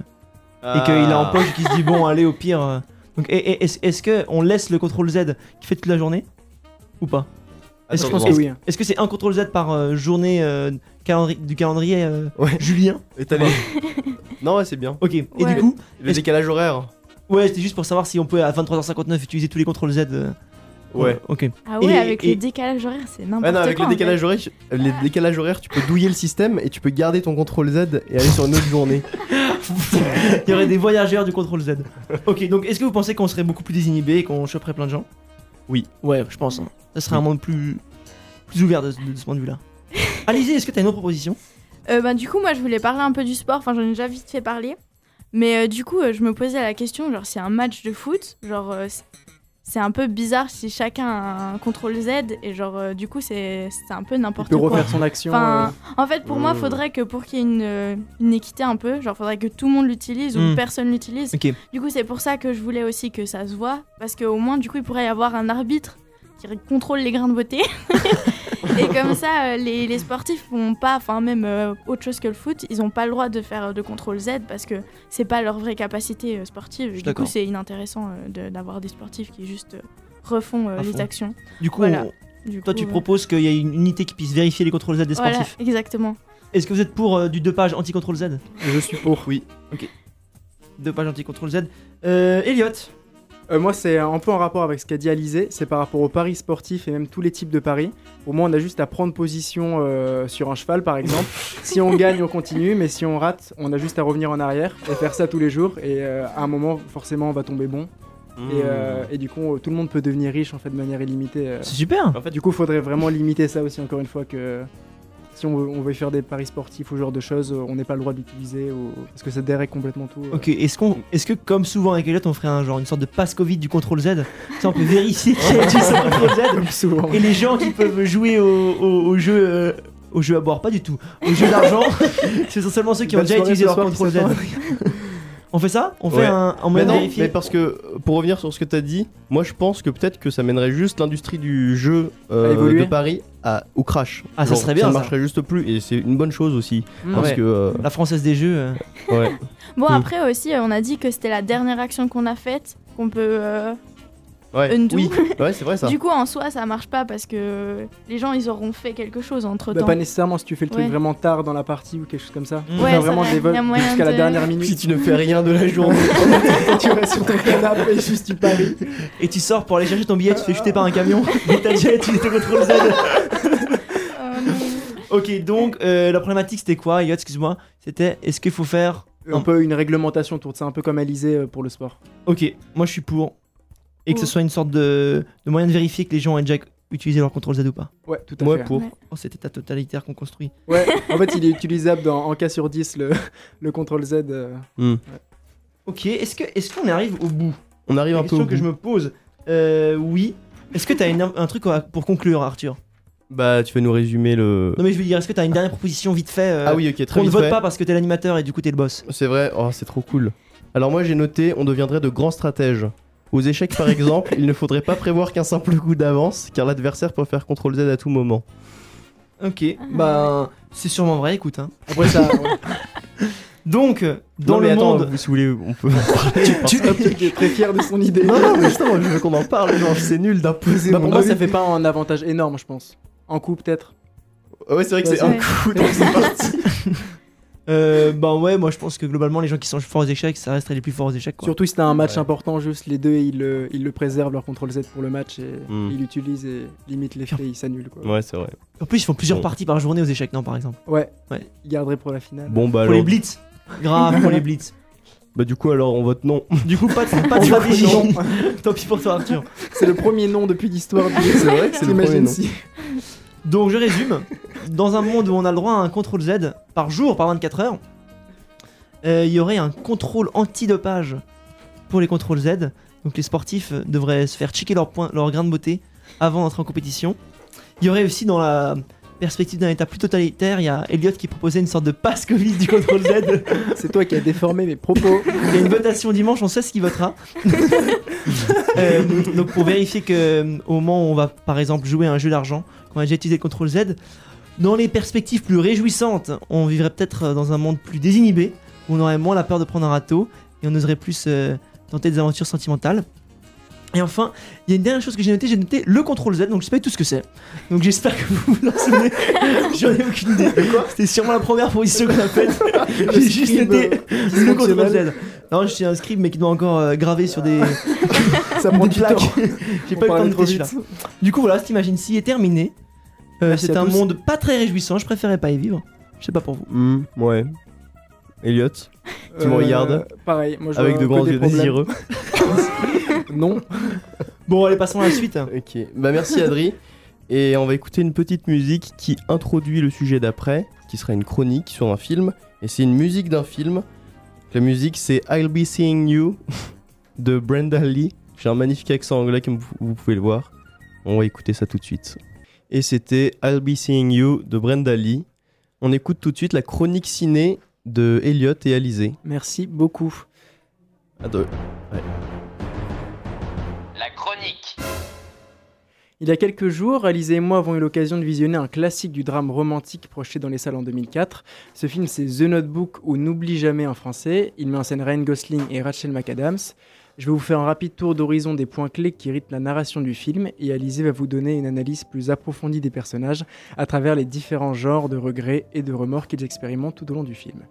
et qu'il a en Ah. poche et qu'il se dit bon, allez, au pire. euh. Donc, est-ce est-ce que on laisse le contrôle Z qui fait toute la journée ou pas? Est-ce que- oui. c'est un contrôle Z par euh, journée euh, calendri- du calendrier euh, Ouais. Julien? Et t'as les- non, ouais, c'est bien. Ok. Et du coup, Le décalage horaire. ouais, c'était juste pour savoir si on peut à 23h59 utiliser tous les contrôles Z. Ouais. Ok. Ah ouais, Et- avec et- les décalages horaires, c'est n'importe Ouais, quoi. non, avec le décalage horaire, les décalages horaires, tu peux douiller le système et tu peux garder ton contrôle Z et aller sur une autre journée. Il y aurait des voyageurs du contrôle Z. Ok, donc est-ce que vous pensez qu'on serait beaucoup plus désinhibé et qu'on choperait plein de gens? Oui. Ouais, je pense. hein. Ça serait Oui. un monde plus, plus ouvert de, de- de ce point de vue-là. Alizé, est-ce que t'as une autre proposition? Euh, bah, du coup, moi, je voulais parler un peu du sport. Enfin, j'en ai déjà vite fait parler. Mais euh, du coup, euh, je me posais la question, genre, c'est un match de foot, genre, euh, c'est- un peu bizarre si chacun a un contrôle Z et genre, euh, du coup, c'est un peu n'importe quoi. refaire son action. Enfin, en fait, pour moi, Mm. faudrait que pour qu'il y ait une, euh, une équité un peu, genre, faudrait que tout le monde l'utilise ou personne l'utilise. Du coup, c'est pour ça que je voulais aussi que ça se voit, parce qu'au moins, du coup, il pourrait y avoir un arbitre qui contrôle les grains de beauté. et comme ça, euh, les, les sportifs n'ont pas, enfin même euh, autre chose que le foot, ils n'ont pas le droit de faire euh, de contrôle Z parce que c'est pas leur vraie capacité euh, sportive. du coup, c'est inintéressant euh, de- d'avoir des sportifs qui juste euh, refont euh, les actions. Du coup, Voilà. on- Du toi, coup, tu euh, proposes qu'il y ait une unité qui puisse vérifier les contrôles Z des Voilà, sportifs. exactement. Est-ce que vous êtes pour euh, du deux pages anti-contrôle Z? Je suis pour. Oui. Deux pages anti-contrôle Z. Euh, Elliot Euh, moi, c'est un peu en rapport avec ce qu'a dit Alizé. C'est par rapport aux paris sportifs et même tous les types de paris. Au moins, on a juste à prendre position euh, sur un cheval, par exemple. si on gagne, on continue. Mais si on rate, on a juste à revenir en arrière et faire ça tous les jours. Et euh, à un moment, forcément, on va tomber bon. Hmm. Et, euh, et du coup, tout le monde peut devenir riche en fait de manière illimitée. euh. C'est super En fait, Du coup, il faudrait vraiment limiter ça aussi, encore une fois, que si on veut, on veut faire des paris sportifs ou ce genre de choses, on n'est pas le droit d'utiliser ou... parce que ça dérègle complètement tout. euh. Ok, est-ce qu'on, est-ce que comme souvent avec Elliot, on ferait un genre une sorte de passe Covid du contrôle Z? Ça, on peut vérifier qui a utilisé son contrôle Z Comme souvent. et les gens qui peuvent jouer au, au, au jeu. euh, au jeu à boire, pas du tout. Au jeu d'argent, ce sont seulement ceux qui ont déjà utilisé leur contrôle Z. On fait ça On fait Ouais. un, en Mais non, vérifier mais parce que pour revenir sur ce que t'as dit, moi je pense que peut-être que ça mènerait juste l'industrie du jeu euh, de Paris à, au crash. Ah, ça serait bien, Ça marcherait juste plus et c'est une bonne chose aussi. Mm. Parce Ouais. que. euh, La française des jeux. euh, ouais. Bon, Mm. après aussi, on a dit que c'était la dernière action qu'on a faite, qu'on peut euh, Ouais. undo. Oui, ouais, c'est vrai ça. Du coup, en soi, ça marche pas parce que les gens, ils auront fait quelque chose entre Bah, temps. pas nécessairement si tu fais le truc Ouais. vraiment tard dans la partie ou quelque chose comme ça. Mm. Peux Ouais, ça vraiment va, des vols y a moyen jusqu'à la de- dernière Si minute. tu ne fais rien de la journée. tu restes sur ton canapé et juste tu paries. Et tu sors pour aller chercher ton billet, tu te fais jeter par un camion. Et t'as déjà utilisé ton contrôle Z. Non. Ok, donc euh, la problématique c'était quoi, Elliot Excuse-moi? C'était est-ce qu'il faut faire. Un peu une réglementation autour de ça, un peu comme Alizé euh, pour le sport. Ok, moi je suis pour. Et que ce Oh. soit une sorte de, de moyen de vérifier que les gens aient déjà utilisé leur contrôle Z ou pas. Ouais, tout à Moi fait. pour. Ouais. Oh, c'était ta totalitaire qu'on construit. Ouais, en fait, il est utilisable dans, en cas sur 10, le, le contrôle Z. euh. Hmm. Ok, est-ce que est-ce qu'on arrive au bout? On arrive La un peu question au que je bout. me pose. Euh, oui. Est-ce que t'as une- un truc pour conclure, Arthur? Bah, tu vas nous résumer le. Non mais je veux dire, est-ce que t'as une dernière proposition vite fait euh, Ah oui, ok, très On ne vote fait. pas parce que t'es l'animateur et du coup t'es le boss? C'est vrai, oh, c'est trop cool. Alors moi j'ai noté, on deviendrait de grands stratèges. Aux échecs par exemple, il ne faudrait pas prévoir qu'un simple coup d'avance, car l'adversaire peut faire CTRL Z à tout moment. Ok, Ah, bah c'est sûrement vrai, écoute. Hein. Après, ça. ouais. Donc, dans non, le mais attends, monde... vous, si vous voulez, on peut en parler. Tu tu es très fier de son idée. Non, non, mais justement, je veux qu'on en parle, genre c'est nul d'imposer Bah, pour moi, avis. ça fait pas un avantage énorme, je pense. En coup, peut-être. Ouais, c'est vrai que c'est Ouais. un coup, donc c'est parti. Euh, bah ouais, moi je pense que globalement les gens qui sont forts aux échecs, ça resterait les plus forts aux échecs. Quoi. Surtout si t'as un match Ouais. important, juste les deux, ils le, ils le préservent, leur contrôle Z pour le match, et Hmm. ils l'utilisent et limite l'effet, ils s'annulent. Quoi. Ouais, c'est vrai. En plus, ils font plusieurs Bon. parties par journée aux échecs, non par exemple? Ouais. Ouais. Ils garderaient pour la finale. Bon bah Pour les alors, blitz. Grave pour les blitz. bah du coup alors on vote non. Du coup, pas de, pas de stratégie. Tant pis pour toi, Arthur. C'est le premier nom depuis l'histoire du C'est vrai que c'est le premier nom. si- Donc je résume. dans un monde où on a le droit à un contrôle Z par jour, par 24 heures, euh, il y aurait un contrôle antidopage pour les contrôles Z. Donc les sportifs devraient se faire checker leur, point, leur grain de beauté avant d'entrer en compétition. Il y aurait aussi dans la perspective d'un état plus totalitaire, il y a Elliot qui proposait une sorte de passe Covid du contrôle Z. C'est toi qui as déformé mes propos. Il y a une votation dimanche, on sait ce qui votera. Euh, donc pour vérifier que euh, au moment où on va par exemple jouer à un jeu d'argent, qu'on a déjà utilisé le contrôle Z, dans les perspectives plus réjouissantes, on vivrait peut-être dans un monde plus désinhibé, où on aurait moins la peur de prendre un râteau et on oserait plus euh, tenter des aventures sentimentales. Et enfin, il y a une dernière chose que j'ai notée, j'ai noté le contrôle Z, donc je sais pas tout ce que c'est. Donc j'espère que vous vous en souvenez. J'en ai aucune idée. C'était sûrement la première proposition qu'on a faite. J'ai juste noté euh, le contrôle. Z. Non, je suis un scribe mais qui doit encore euh, graver sur des, Ça prend des du plaques. temps. J'ai pas eu le temps de trop noter vite. celui-là. Du coup, voilà, cette imagine-ci est terminée. Euh, C'est un tous. monde pas très réjouissant, je préférais pas y vivre. Je sais pas pour vous. Hmm, ouais. Elliot, Tu me regardes Pareil, moi je avec de grands yeux désireux. Non. Bon, allez, passons à la suite. Ok, bah merci Adri. Et on va écouter une petite musique qui introduit le sujet d'après, qui sera une chronique sur un film. Et c'est une musique d'un film. La musique c'est I'll Be Seeing You de Brenda Lee. J'ai un magnifique accent anglais comme vous, pouvez le voir. On va écouter ça tout de suite. Et c'était I'll Be Seeing You de Brenda Lee. On écoute tout de suite la chronique ciné de Elliot et Alizé. Merci beaucoup. Attends, La chronique. Il y a quelques jours, Alizé et moi avons eu l'occasion de visionner un classique du drame romantique projeté dans les salles en 2004. Ce film, c'est The Notebook ou N'oublie jamais en français. Il met en scène Ryan Gosling et Rachel McAdams. Je vais vous faire un rapide tour d'horizon des points clés qui rythment la narration du film et Alizé va vous donner une analyse plus approfondie des personnages à travers les différents genres de regrets et de remords qu'ils expérimentent tout au long du film.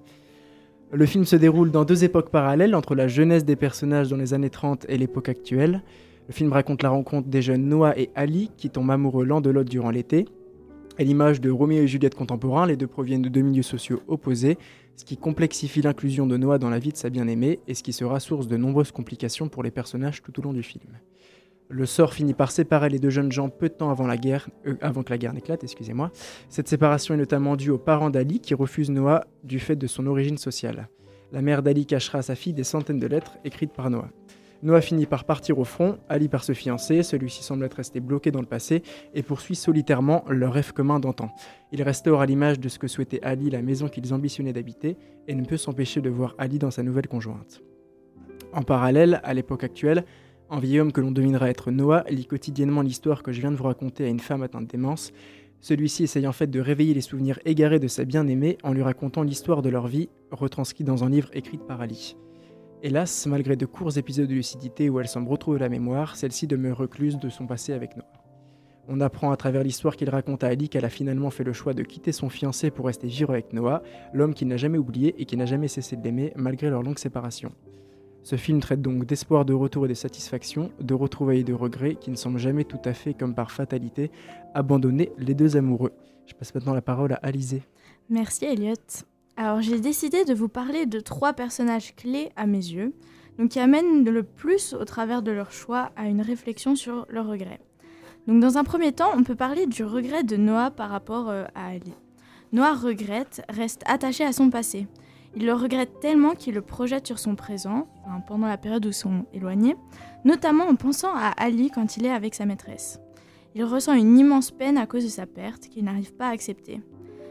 Le film se déroule dans deux époques parallèles entre la jeunesse des personnages dans les années 30 et l'époque actuelle. Le film raconte la rencontre des jeunes Noah et Ali qui tombent amoureux l'un de l'autre durant l'été. À l'image de Roméo et Juliette contemporains, les deux proviennent de deux milieux sociaux opposés, ce qui complexifie l'inclusion de Noah dans la vie de sa bien-aimée et ce qui sera source de nombreuses complications pour les personnages tout au long du film. Le sort finit par séparer les deux jeunes gens peu de temps avant la guerre, euh, avant que la guerre n'éclate, excusez-moi. Cette séparation est notamment due aux parents d'Ali qui refusent Noah du fait de son origine sociale. La mère d'Ali cachera à sa fille des centaines de lettres écrites par Noah. Noah finit par partir au front, Ali par se fiancer, celui-ci semble être resté bloqué dans le passé et poursuit solitairement leur rêve commun d'antan. Il restaure à l'image de ce que souhaitait Ali la maison qu'ils ambitionnaient d'habiter et ne peut s'empêcher de voir Ali dans sa nouvelle conjointe. En parallèle, à l'époque actuelle, un vieil homme que l'on devinera être Noah lit quotidiennement l'histoire que je viens de vous raconter à une femme atteinte démence. Celui-ci essaye en fait de réveiller les souvenirs égarés de sa bien-aimée en lui racontant l'histoire de leur vie, retranscrite dans un livre écrit par Ali. Hélas, malgré de courts épisodes de lucidité où elle semble retrouver la mémoire, celle-ci demeure recluse de son passé avec Noah. On apprend à travers l'histoire qu'il raconte à Ali qu'elle a finalement fait le choix de quitter son fiancé pour rester vivre avec Noah, l'homme qu'il n'a jamais oublié et qui n'a jamais cessé de l'aimer malgré leur longue séparation. Ce film traite donc d'espoir de retour et de satisfaction, de retrouvailles et de regrets qui ne semblent jamais tout à fait, comme par fatalité, abandonner les deux amoureux. Je passe maintenant la parole à Alizé. Merci Elliot. Alors j'ai décidé de vous parler de trois personnages clés à mes yeux, donc qui amènent le plus au travers de leur choix à une réflexion sur le regret. Donc dans un premier temps, on peut parler du regret de Noah par rapport euh, à Ali. Noah regrette, reste attaché à son passé. Il le regrette tellement qu'il le projette sur son présent, pendant la période où ils sont éloignés, notamment en pensant à Ali quand il est avec sa maîtresse. Il ressent une immense peine à cause de sa perte qu'il n'arrive pas à accepter.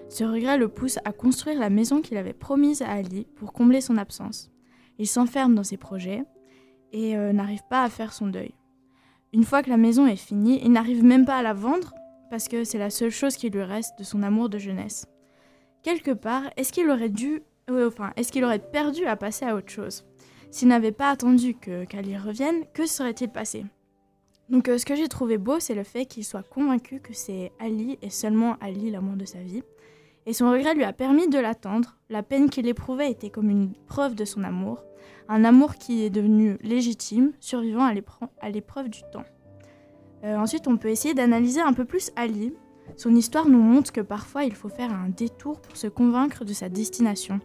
Ce regret le pousse à construire la maison qu'il avait promise à Ali pour combler son absence. Il s'enferme dans ses projets et euh, n'arrive pas à faire son deuil. Une fois que la maison est finie, il n'arrive même pas à la vendre parce que c'est la seule chose qui lui reste de son amour de jeunesse. Quelque part, est-ce qu'il aurait dû, euh, enfin, est-ce qu'il aurait perdu à passer à autre chose? S'il n'avait pas attendu que qu'Ali revienne, que serait-il passé? Donc, euh, ce que j'ai trouvé beau, c'est le fait qu'il soit convaincu que c'est Ali et seulement Ali l'amour de sa vie et son regret lui a permis de l'attendre. La peine qu'il éprouvait était comme une preuve de son amour, un amour qui est devenu légitime, survivant à l'épreuve du temps. Euh, ensuite, on peut essayer d'analyser un peu plus Ali. Son histoire nous montre que parfois il faut faire un détour pour se convaincre de sa destination.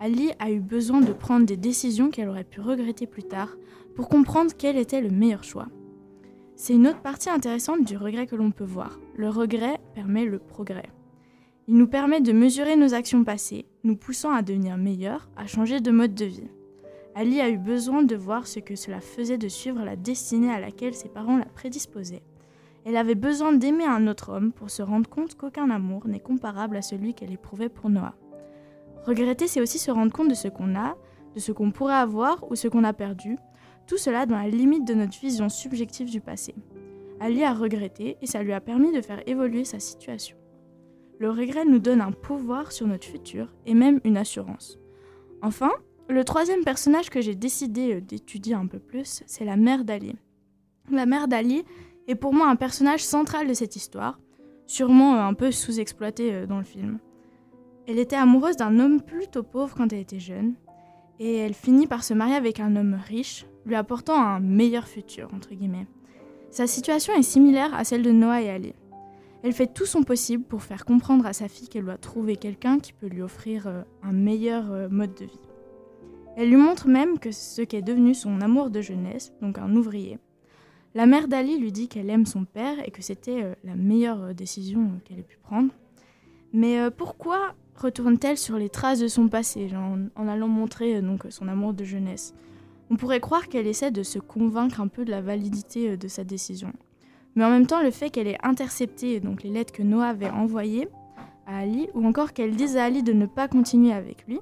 Ali a eu besoin de prendre des décisions qu'elle aurait pu regretter plus tard pour comprendre quel était le meilleur choix. C'est une autre partie intéressante du regret que l'on peut voir. Le regret permet le progrès. Il nous permet de mesurer nos actions passées, nous poussant à devenir meilleurs, à changer de mode de vie. Ali a eu besoin de voir ce que cela faisait de suivre la destinée à laquelle ses parents la prédisposaient. Elle avait besoin d'aimer un autre homme pour se rendre compte qu'aucun amour n'est comparable à celui qu'elle éprouvait pour Noah. Regretter, c'est aussi se rendre compte de ce qu'on a, de ce qu'on pourrait avoir ou ce qu'on a perdu, tout cela dans la limite de notre vision subjective du passé. Ali a regretté et ça lui a permis de faire évoluer sa situation. Le regret nous donne un pouvoir sur notre futur et même une assurance. Enfin, le troisième personnage que j'ai décidé euh, d'étudier un peu plus, c'est la mère d'Ali. La mère d'Ali est pour moi un personnage central de cette histoire, sûrement euh, un peu sous-exploité euh, dans le film. Elle était amoureuse d'un homme plutôt pauvre quand elle était jeune, et elle finit par se marier avec un homme riche, lui apportant un meilleur futur, entre guillemets. Sa situation est similaire à celle de Noah et Ali. Elle fait tout son possible pour faire comprendre à sa fille qu'elle doit trouver quelqu'un qui peut lui offrir euh, un meilleur euh, mode de vie. Elle lui montre même que ce qu'est devenu son amour de jeunesse, donc un ouvrier. La mère d'Ali lui dit qu'elle aime son père et que c'était euh, la meilleure décision qu'elle ait pu prendre. Mais pourquoi retourne-t-elle sur les traces de son passé, en, allant montrer donc son amour de jeunesse? On pourrait croire qu'elle essaie de se convaincre un peu de la validité de sa décision. Mais en même temps, le fait qu'elle ait intercepté donc les lettres que Noah avait envoyées à Ali, ou encore qu'elle dise à Ali de ne pas continuer avec lui,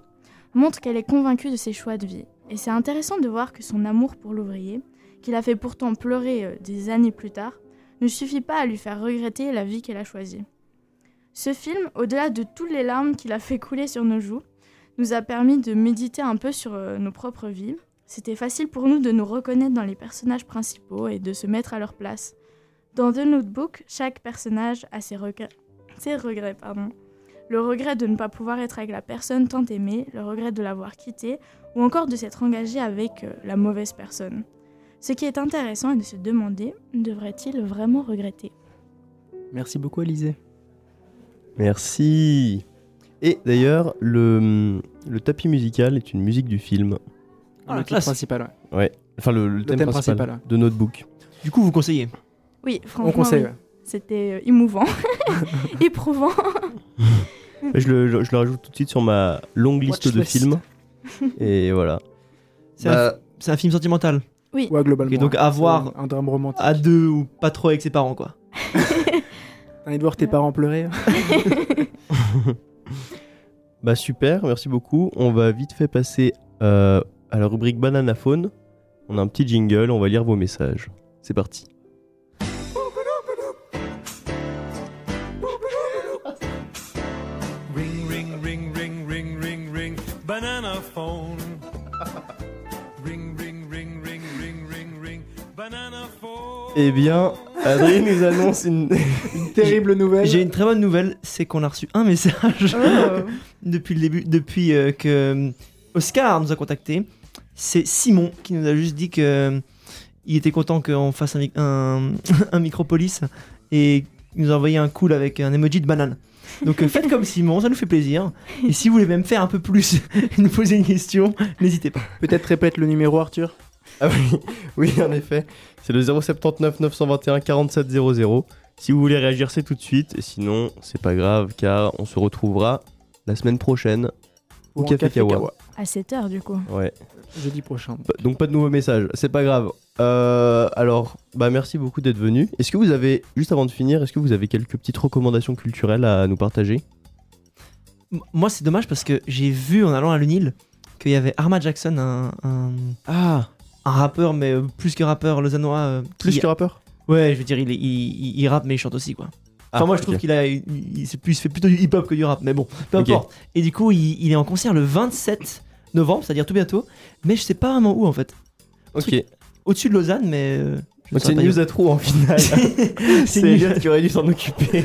montre qu'elle est convaincue de ses choix de vie. Et c'est intéressant de voir que son amour pour l'ouvrier, qu'il a fait pourtant pleurer euh, des années plus tard, ne suffit pas à lui faire regretter la vie qu'elle a choisie. Ce film, au-delà de toutes les larmes qu'il a fait couler sur nos joues, nous a permis de méditer un peu sur euh, nos propres vies. C'était facile pour nous de nous reconnaître dans les personnages principaux et de se mettre à leur place. Dans The Notebook, chaque personnage a ses regrets. Ses regrets pardon. Le regret de ne pas pouvoir être avec la personne tant aimée, le regret de l'avoir quittée, ou encore de s'être engagé avec euh, la mauvaise personne. Ce qui est intéressant est de se demander, devrait-il vraiment regretter? Merci beaucoup, Alizé. Merci. Et d'ailleurs, le, le tapis musical est une musique du film. Ah, la le titre classe. principal, ouais. Enfin, le, le thème, thème principal, principal, ouais. de Notebook. Du coup, vous conseillez? Oui, On franchement, conseille. oui. ouais. c'était euh, émouvant, éprouvant. Je, le, je- je le rajoute tout de suite sur ma longue liste de films. Et voilà. C'est un, Bah, un film sentimental. Ouais, globalement. Ok, donc à voir Un drame romantique. À deux ou pas trop avec ses parents, quoi. T'as envie de voir tes parents pleurer bah super, merci beaucoup. On va vite fait passer euh, à la rubrique Banana Phone. On a un petit jingle, on va lire vos messages. C'est parti. Eh bien, Adrien nous annonce une... Une terrible nouvelle. J'ai une très bonne nouvelle, c'est qu'on a reçu un message depuis le début, depuis euh, que euh, Oscar nous a contacté. C'est Simon qui nous a juste dit que euh, il était content qu'on fasse un, un, un Micropolis et il nous a envoyé un cool avec un emoji de banane. Donc euh, faites comme Simon, ça nous fait plaisir. Et si vous voulez même faire un peu plus et nous poser une question, n'hésitez pas. Peut-être répète le numéro, Arthur. Ah oui, oui, en effet. C'est le 079 921 47 00. Si vous voulez réagir, c'est tout de suite. Et sinon, c'est pas grave, car on se retrouvera la semaine prochaine au Café Kawa. À 7 heures, du coup. Ouais. Jeudi prochain. Bah, Donc pas de nouveaux messages, c'est pas grave. Euh, alors, bah merci beaucoup d'être venu. Est-ce que vous avez, juste avant de finir, est-ce que vous avez quelques petites recommandations culturelles à nous partager? M- Moi, c'est dommage parce que j'ai vu en allant à l'UNIL qu'il y avait Arma Jackson, un, un, Ah, un rappeur, mais euh, plus que rappeur lausannois. euh, plus qui- que rappeur Ouais, je veux dire, il, est- il, il- il rappe, mais il chante aussi, quoi. Enfin, Ah, moi, je trouve qu'il a, il, il- c'est plus, il fait plutôt du hip-hop que du rap, mais bon, peu Ok. importe. Et du coup, il, il est en concert le 27 novembre, c'est-à-dire tout bientôt, mais je sais pas vraiment où en fait. Ok. Au-dessus de Lausanne, mais. euh, je Donc ne c'est pas news dire. à trous en finale. C'est c'est nul. Elliot qui aurait dû s'en occuper.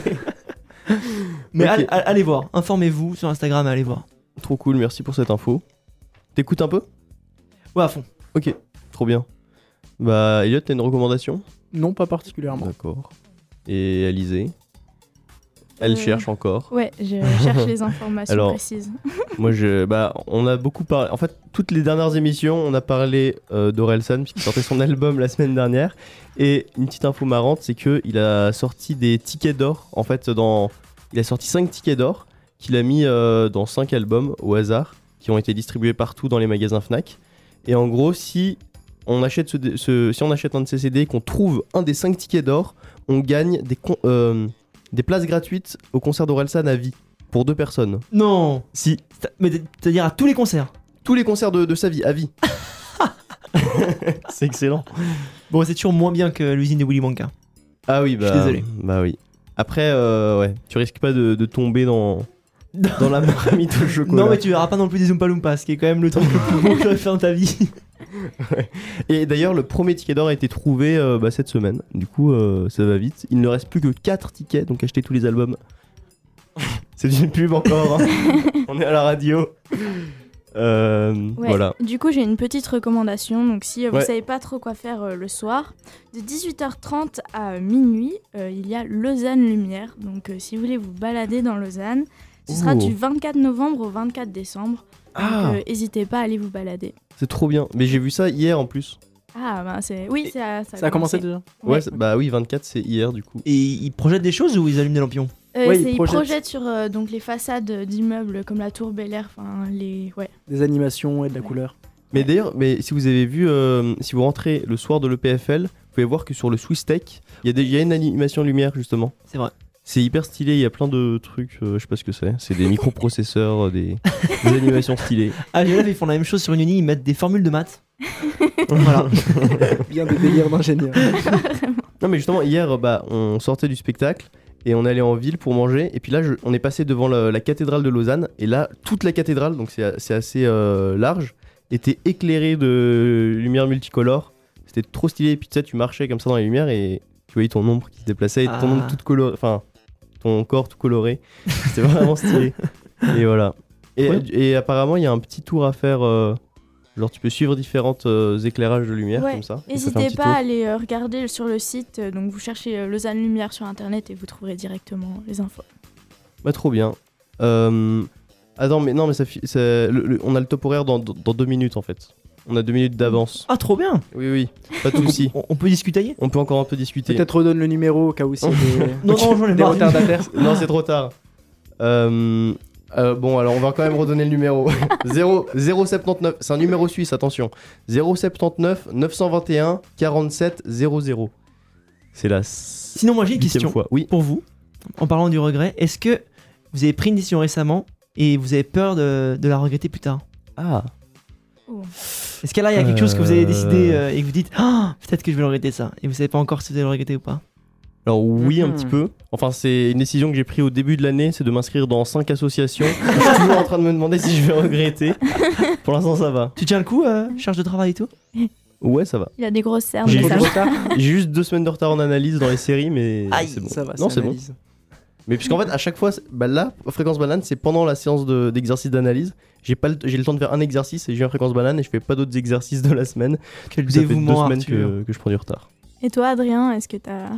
Mais Ok. allez, allez voir, informez-vous sur Instagram, allez voir. Trop cool, merci pour cette info. T'écoutes un peu? Ouais, à fond. Ok, trop bien. Bah, Elliot, t'as une recommandation? Non, pas particulièrement. D'accord. Et Alizé? Elle Euh, cherche encore. Ouais, je cherche les informations Alors- précises. Moi, je, bah, on a beaucoup parlé. En fait, toutes les dernières émissions, on a parlé euh, d'Orelsan, puisqu'il sortait son album la semaine dernière. Et une petite info marrante, c'est que il a sorti des tickets d'or, en fait, dans Il a sorti 5 tickets d'or qu'il a mis euh, dans 5 albums au hasard qui ont été distribués partout dans les magasins Fnac. Et en gros, si on achète, ce, ce- si on achète un de ces CD et qu'on trouve un des 5 tickets d'or, on gagne des, con- euh, des places gratuites au concert d'Orelsan à vie pour deux personnes. Non Si, Mais c'est-à-dire à tous les concerts. tous les concerts de, de sa vie à vie. C'est excellent. Bon, c'est toujours moins bien que l'usine de Willy Wonka. Ah oui, Je suis bah, désolé. bah oui. Après, euh, ouais, tu risques pas de, de tomber dans, dans la marmite au chocolat. Non, mais tu verras pas non plus des Oompa Loompas, ce qui est quand même le truc le plus beau que tu fait dans ta vie. Et d'ailleurs, le premier ticket d'or a été trouvé euh, bah, cette semaine. Du coup, euh, ça va vite. Il ne reste plus que 4 tickets, donc achetez tous les albums. C'est une pub encore. hein. On est à la radio. Euh, Ouais. Voilà. Du coup, j'ai une petite recommandation. Donc, si euh, vous Ouais. savez pas trop quoi faire euh, le soir, de 18h30 à minuit, euh, il y a Lausanne Lumière. Donc, euh, si vous voulez vous balader dans Lausanne, ce sera du 24 novembre au 24 décembre. Donc, Ah, euh, n'hésitez pas à aller vous balader. C'est trop bien. Mais j'ai vu ça hier en plus. Ah, bah, c'est. Oui, ça, Ça a commencé déjà Ouais, bah oui, 24, c'est hier du coup. Et ils projettent des choses ou ils allument des lampions Euh, Ouais, ils ils projettent. projettent sur euh, donc les façades d'immeubles comme la Tour Bel Air. Enfin, les. Ouais. Des animations et de la Ouais. couleur. Mais d'ailleurs, mais si vous avez vu, euh, si vous rentrez le soir de l'EPFL, vous pouvez voir que sur le Swiss Tech, il y, a des- il y a une animation lumière justement. C'est vrai. C'est hyper stylé, il y a plein de trucs, euh, je sais pas ce que c'est. C'est des microprocesseurs, euh, des, des animations stylées. Ah, j'ai ils font la même chose sur une uni, ils mettent des formules de maths. voilà. Bien des délires d'ingénieur. Non mais justement, hier, bah, on sortait du spectacle et on allait en ville pour manger. Et puis là, je- on est passé devant la, la cathédrale de Lausanne. Et là, toute la cathédrale, donc c'est c'est assez euh, large, était éclairée de lumière multicolore. C'était trop stylé. Et puis tu sais, tu marchais comme ça dans les lumières et tu voyais ton ombre qui se déplaçait et ton Ah. ombre toute colorée. Enfin, ton corps tout coloré. C'était vraiment stylé. Et voilà. Et, Ouais. et apparemment, il y a un petit tour à faire. euh, genre, tu peux suivre différents euh, éclairages de lumière Ouais. comme ça. N'hésitez pas tour. à aller euh, regarder sur le site. euh, donc, vous cherchez euh, Lausanne Lumière sur internet et vous trouverez directement les infos. Bah trop bien. Euh... Attends, mais non, mais ça, ça- le- le- on a le top horaire dans, dans, dans deux minutes en fait. On a deux minutes d'avance. Ah, trop bien Oui, oui, pas de soucis. on, on peut discuter On peut encore un peu discuter. Peut-être redonne le numéro au cas où c'est des, Non, non, j'en ai des marre. retardataires. Non, c'est trop tard. Euh, euh, bon, alors on va quand même redonner le numéro. 0, 079, c'est un numéro suisse, attention. 079 921 47 00. C'est la Sinon, moi j'ai une question fois. Oui. pour vous. En parlant du regret, est-ce que vous avez pris une décision récemment et vous avez peur de, de la regretter plus tard? Ah. Est-ce que là, il y a quelque chose que vous avez Euh. décidé euh, et que vous dites Ah, peut-être que je vais le regretter ça et vous savez pas encore si vous allez le regretter ou pas Alors oui, un Mhm. petit peu. Enfin, c'est une décision que j'ai prise au début de l'année, c'est de m'inscrire dans 5 associations. je suis toujours en train de me demander si je vais regretter. Pour l'instant, ça va. Tu tiens le coup, euh, charge de travail et tout Ouais, ça va. Il a des grosses cernes. J'ai juste deux semaines de retard en analyse dans les séries, mais c'est bon. Ça va, Non, c'est bon. Mais puisqu'en fait, à chaque fois, bah là, fréquence banane, c'est pendant la séance de- d'exercice d'analyse. J'ai pas, le- j'ai le temps de faire un exercice et j'ai un fréquence banane et je fais pas d'autres exercices de la semaine. Quel Ça fait deux dévouement, semaines Arthur. que, que je prends du retard. Et toi, Adrien, est-ce que tu as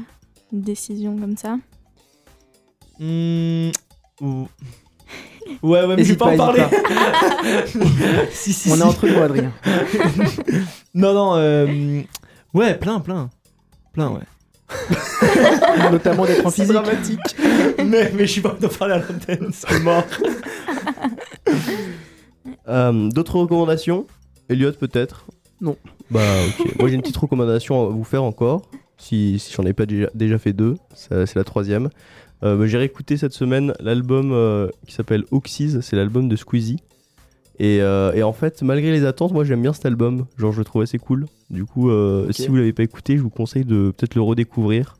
une décision comme ça? Hmm, ou- Ouais, ouais, mais je vais Hésite pas en pas, parler. hésite si, si, On si. est entre nous, Adrien. Non, non, euh... ouais, plein, plein. Plein, ouais. Notamment d'être en physique. dramatique. mais, mais je suis pas d'en parler à l'antenne, c'est mort. Euh, D'autres recommandations? Elliot, peut-être? Non. Bah, ok. Moi, j'ai une petite recommandation à vous faire encore. Si, si j'en ai pas déjà, déjà fait deux, c'est la troisième. Euh, bah, j'ai réécouté cette semaine l'album euh, qui s'appelle Oxys, c'est l'album de Squeezie. Et, euh, et en fait, malgré les attentes, moi j'aime bien cet album. Genre, je le trouve assez cool. Du coup, euh, si vous l'avez pas écouté, je vous conseille de peut-être le redécouvrir.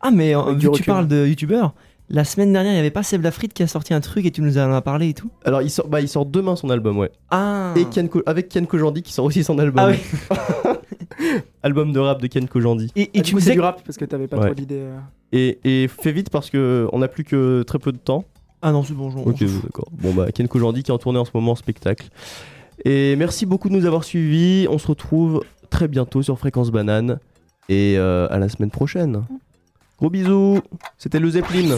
Ah, mais euh, vu que tu parles de youtubeurs, la semaine dernière, il y avait pas Seb Lafrite qui a sorti un truc et tu nous en as parlé et tout Alors, il sort, bah, il sort demain son album, ouais. Ah Et Ken Ko- avec Ken Kojandi qui sort aussi son album. Ah oui. album de rap de Ken Kojandi. Et, et Et tu du me coup, c'est du rap parce que t'avais pas Ouais. trop d'idées. Et, et fais vite parce que on n'a plus que très peu de temps. Ah non, c'est bon, je- Ok, d'accord. Bon bah Ken Kojandi qui est en tournée en ce moment en spectacle. Et merci beaucoup de nous avoir suivis. On se retrouve très bientôt sur Fréquence Banane et euh, à la semaine prochaine. Gros bisous. C'était le Zeppelin.